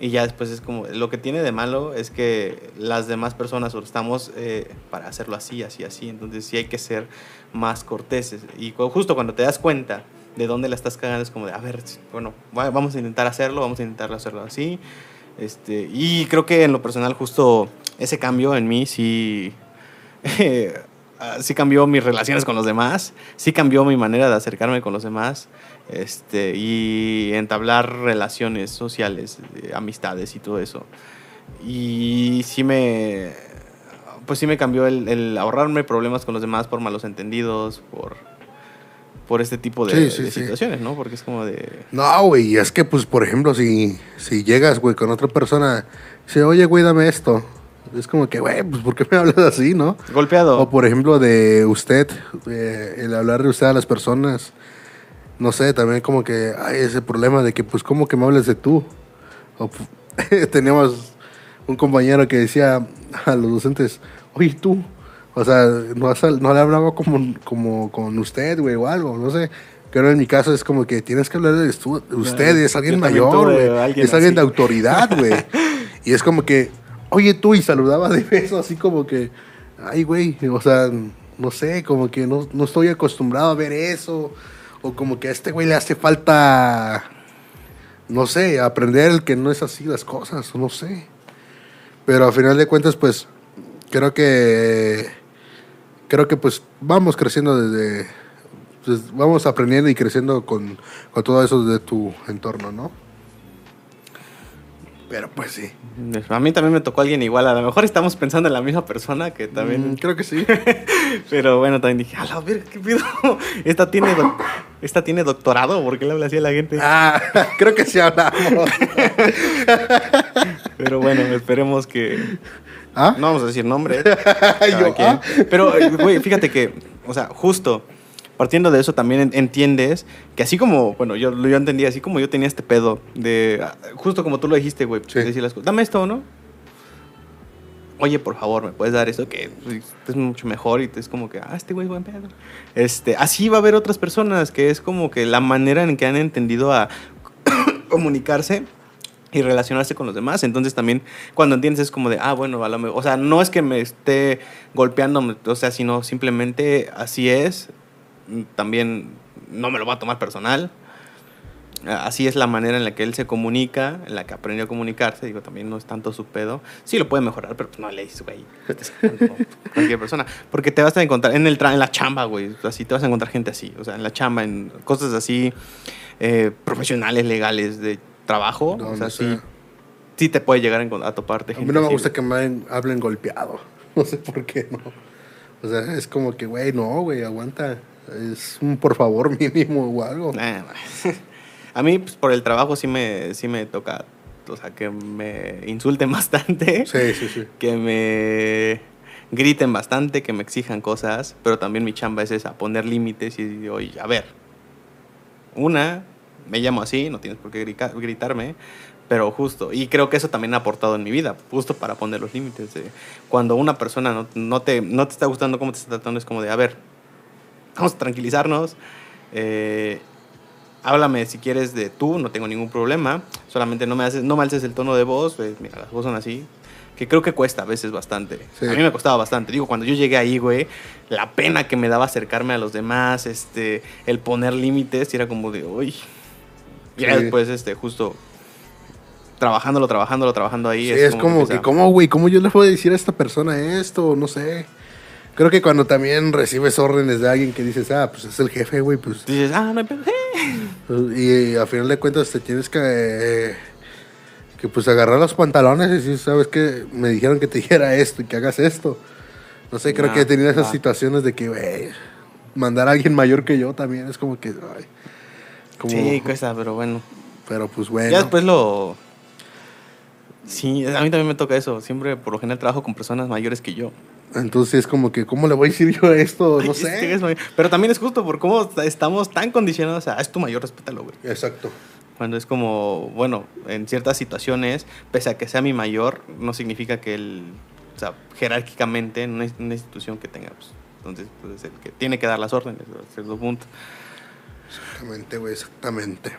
Y ya después es como, lo que tiene de malo es que las demás personas estamos eh, para hacerlo así, así, así. Entonces sí hay que ser más corteses. Y justo cuando te das cuenta de dónde la estás cagando, es como de, a ver, bueno, va- vamos a intentar hacerlo, vamos a intentar hacerlo así. Este, y creo que en lo personal justo ese cambio en mí sí, ah, sí cambió mis relaciones con los demás, sí cambió mi manera de acercarme con los demás este, y entablar relaciones sociales, eh, amistades y todo eso. Y sí me, pues sí me cambió el, el ahorrarme problemas con los demás por malos entendidos, por, por este tipo de, Sí, sí, de sí. situaciones, ¿no? Porque es como de... No, güey, es que, pues, por ejemplo, si, si llegas, güey, con otra persona, dice, oye, güey, dame esto. Es como que, güey, pues, ¿por qué me hablas así, no? Golpeado. O, por ejemplo, de usted, eh, el hablar de usted a las personas. No sé, también como que hay ese problema de que, pues, ¿cómo que me hables de tú? O, pu- teníamos un compañero que decía a los docentes, oye, tú. O sea, no, no le hablaba como, como con usted, güey, o algo, no sé. Pero en mi caso es como que tienes que hablar de usted, es alguien mayor, güey. Es alguien así. de autoridad, güey. y es como que, oye, tú, y saludaba de beso, así como que, ay, güey, o sea, no sé, como que no, no estoy acostumbrado a ver eso. O como que a este güey le hace falta, no sé, aprender que no es así las cosas, no sé. Pero a final de cuentas, pues, creo que, creo que pues vamos creciendo desde, pues, vamos aprendiendo y creciendo con, con todo eso de tu entorno, ¿no? Pero pues sí. A mí también me tocó alguien igual. A lo mejor estamos pensando en la misma persona que también. Mm, creo que sí. Pero bueno, también dije, a la verga, ¿qué pido? Esta tiene, esta tiene doctorado, ¿por qué le habla así a la gente? ah, creo que sí hablamos. Pero bueno, esperemos que. ¿Ah? No vamos a decir Yo, quien. ¿ah? Pero, güey, fíjate que, o sea, justo partiendo de eso también en- entiendes que así como, bueno, yo, yo entendí, así como yo tenía este pedo de, ah, justo como tú lo dijiste, güey, Sí. decir las cosas, dame esto, ¿no? Oye, por favor, ¿me puedes dar esto? Que es mucho mejor y es como que, ah, este güey es buen pedo. Este, así va a haber otras personas que es como que la manera en que han entendido a comunicarse y relacionarse con los demás. Entonces también cuando entiendes es como de, ah, bueno, a lo mejor, o sea, no es que me esté golpeando, o sea, sino simplemente así es. También no me lo va a tomar personal. Así es la manera en la que él se comunica, en la que aprendió a comunicarse. Digo, también no es tanto su pedo. Sí lo puede mejorar, pero no le dices, güey, cualquier persona. Porque te vas a encontrar en, el en la chamba, güey. Así te vas a encontrar gente así. O sea, en la chamba, en cosas así eh, profesionales, legales, de trabajo. No, o sea, no sí, sé. sí te puede llegar a, a toparte A gente mí no me así, gusta güey. que me hablen golpeado. No sé por qué no. O sea, es como que, güey, no, güey, aguanta. Es un por favor mínimo o algo. Nah, a mí, pues, por el trabajo sí me, sí me toca, o sea, que me insulten bastante. Sí, sí, sí. que me griten bastante, que me exijan cosas, pero también mi chamba es esa, poner límites y, oye, a ver, una, me llamo así, no tienes por qué gritarme, pero justo, y creo que eso también ha aportado en mi vida, justo para poner los límites. de cuando una persona no, no te, no te está gustando cómo te está tratando, es como de, a ver, vamos a tranquilizarnos, eh, háblame si quieres de tú, no tengo ningún problema, solamente no me, haces, no me alces el tono de voz, pues, mira, las voces son así, que creo que cuesta a veces bastante. Sí. A mí me costaba bastante. Digo, cuando yo llegué ahí, güey, la pena que me daba acercarme a los demás, este, el poner límites, y era como de, uy. Y Sí. después, este, justo trabajándolo, trabajándolo, trabajando ahí. Sí, es como que, empieza- ¿cómo, güey? ¿Cómo yo le puedo decir a esta persona esto? No sé. Creo que cuando también recibes órdenes de alguien que dices, ah, pues es el jefe, güey, pues. Dices, ah, no hay pedo, eh". Y a final de cuentas te tienes que. eh, que pues agarrar los pantalones y decir, ¿sabes qué? Me dijeron que te dijera esto y que hagas esto. No sé, creo Nah, que he tenido esas va. situaciones de que, güey, mandar a alguien mayor que yo también es como que. ay, como- Sí, cuesta, pero bueno. Pero pues bueno. Ya después lo... Sí, a mí también me toca eso. Siempre, por lo general, trabajo con personas mayores que yo. Entonces es como que, ¿cómo le voy a decir yo esto? No Ay, sé. es Pero también es justo por cómo estamos tan condicionados a, "Ah, es tu mayor, respétalo, güey. Exacto. Cuando es como, bueno, en ciertas situaciones, pese a que sea mi mayor, no significa que él, o sea, jerárquicamente, en una, una institución que tenga, pues, entonces, pues, es el que tiene que dar las órdenes, a cierto punto. Exactamente, güey, exactamente.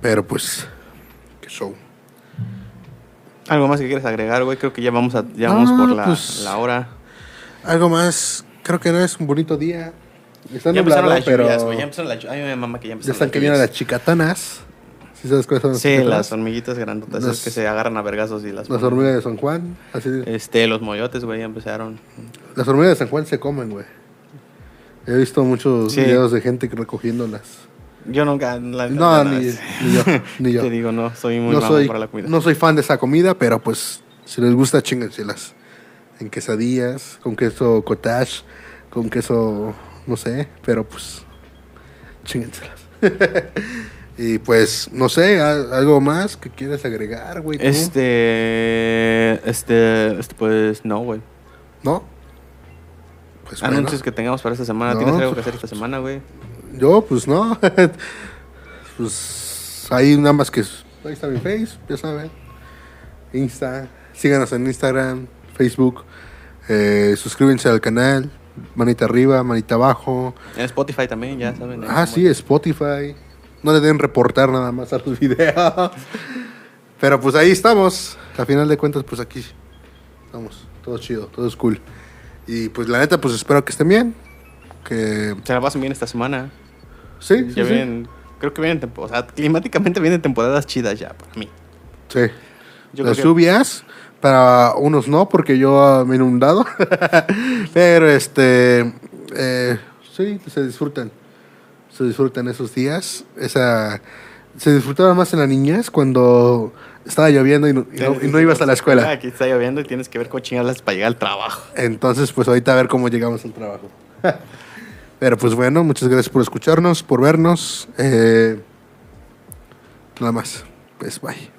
Pero pues, qué show. ¿Algo más que quieres agregar, güey? Creo que ya vamos, a, ya Ah, vamos por la, pues, la hora. Algo más, creo que no es un bonito día. Está Ya empezaron las pero lluvias, güey. Ya empezaron las lluvias. A mí me mama que ya ya empezaron están que vienen las chicatanas. ¿Sí sabes cuáles son las Sí, chicatanas? las hormiguitas grandotas, esas Las- que se agarran a vergazos y las... Las hormigas de San Juan. Así, Este, los moyotes, güey, ya empezaron. Las hormigas de San Juan se comen, güey. He visto muchos Sí. videos de gente que recogiéndolas. Yo nunca... la- No, ni, ni yo, ni yo. Te digo, no, soy muy no soy, para la comida. no soy fan de esa comida, pero pues si les gusta, chingenselas. En quesadillas, con queso cottage, con queso, no sé, pero pues chingenselas. y pues, no sé, ¿al- algo más que quieras agregar, güey. Este, este, este, pues no, güey. ¿No? Pues bueno. Anuncios que tengamos para esta semana. No, ¿Tienes algo que hacer esta semana, güey? Yo, pues no. pues ahí nada más que. Ahí está mi Face, ya saben. Insta. Síganos en Instagram, Facebook. Eh, suscríbanse al canal. Manita arriba, manita abajo. En Spotify también, ya saben. Ah, sí, Spotify. No le den reportar nada más a los videos. Pero pues ahí estamos. A final de cuentas, pues aquí estamos. Todo chido, todo es cool. Y pues la neta, pues espero que estén bien. Que Se la pasen bien esta semana. Sí, sí, ya sí. vienen, creo que vienen, o sea, climáticamente vienen temporadas chidas ya para mí. Sí. Yo Las creo que- lluvias, para unos no, porque yo me he inundado. Pero este, eh, sí, se disfrutan. Se disfrutan esos días. Esa, se disfrutaba más en la niñez cuando estaba lloviendo y no, y no- y no ibas a la escuela. Aquí está lloviendo y tienes que ver cómo chingadas para llegar al trabajo. Entonces, pues ahorita a ver cómo llegamos al trabajo. Pero pues bueno, muchas gracias por escucharnos, por vernos. Eh, nada más. Pues bye.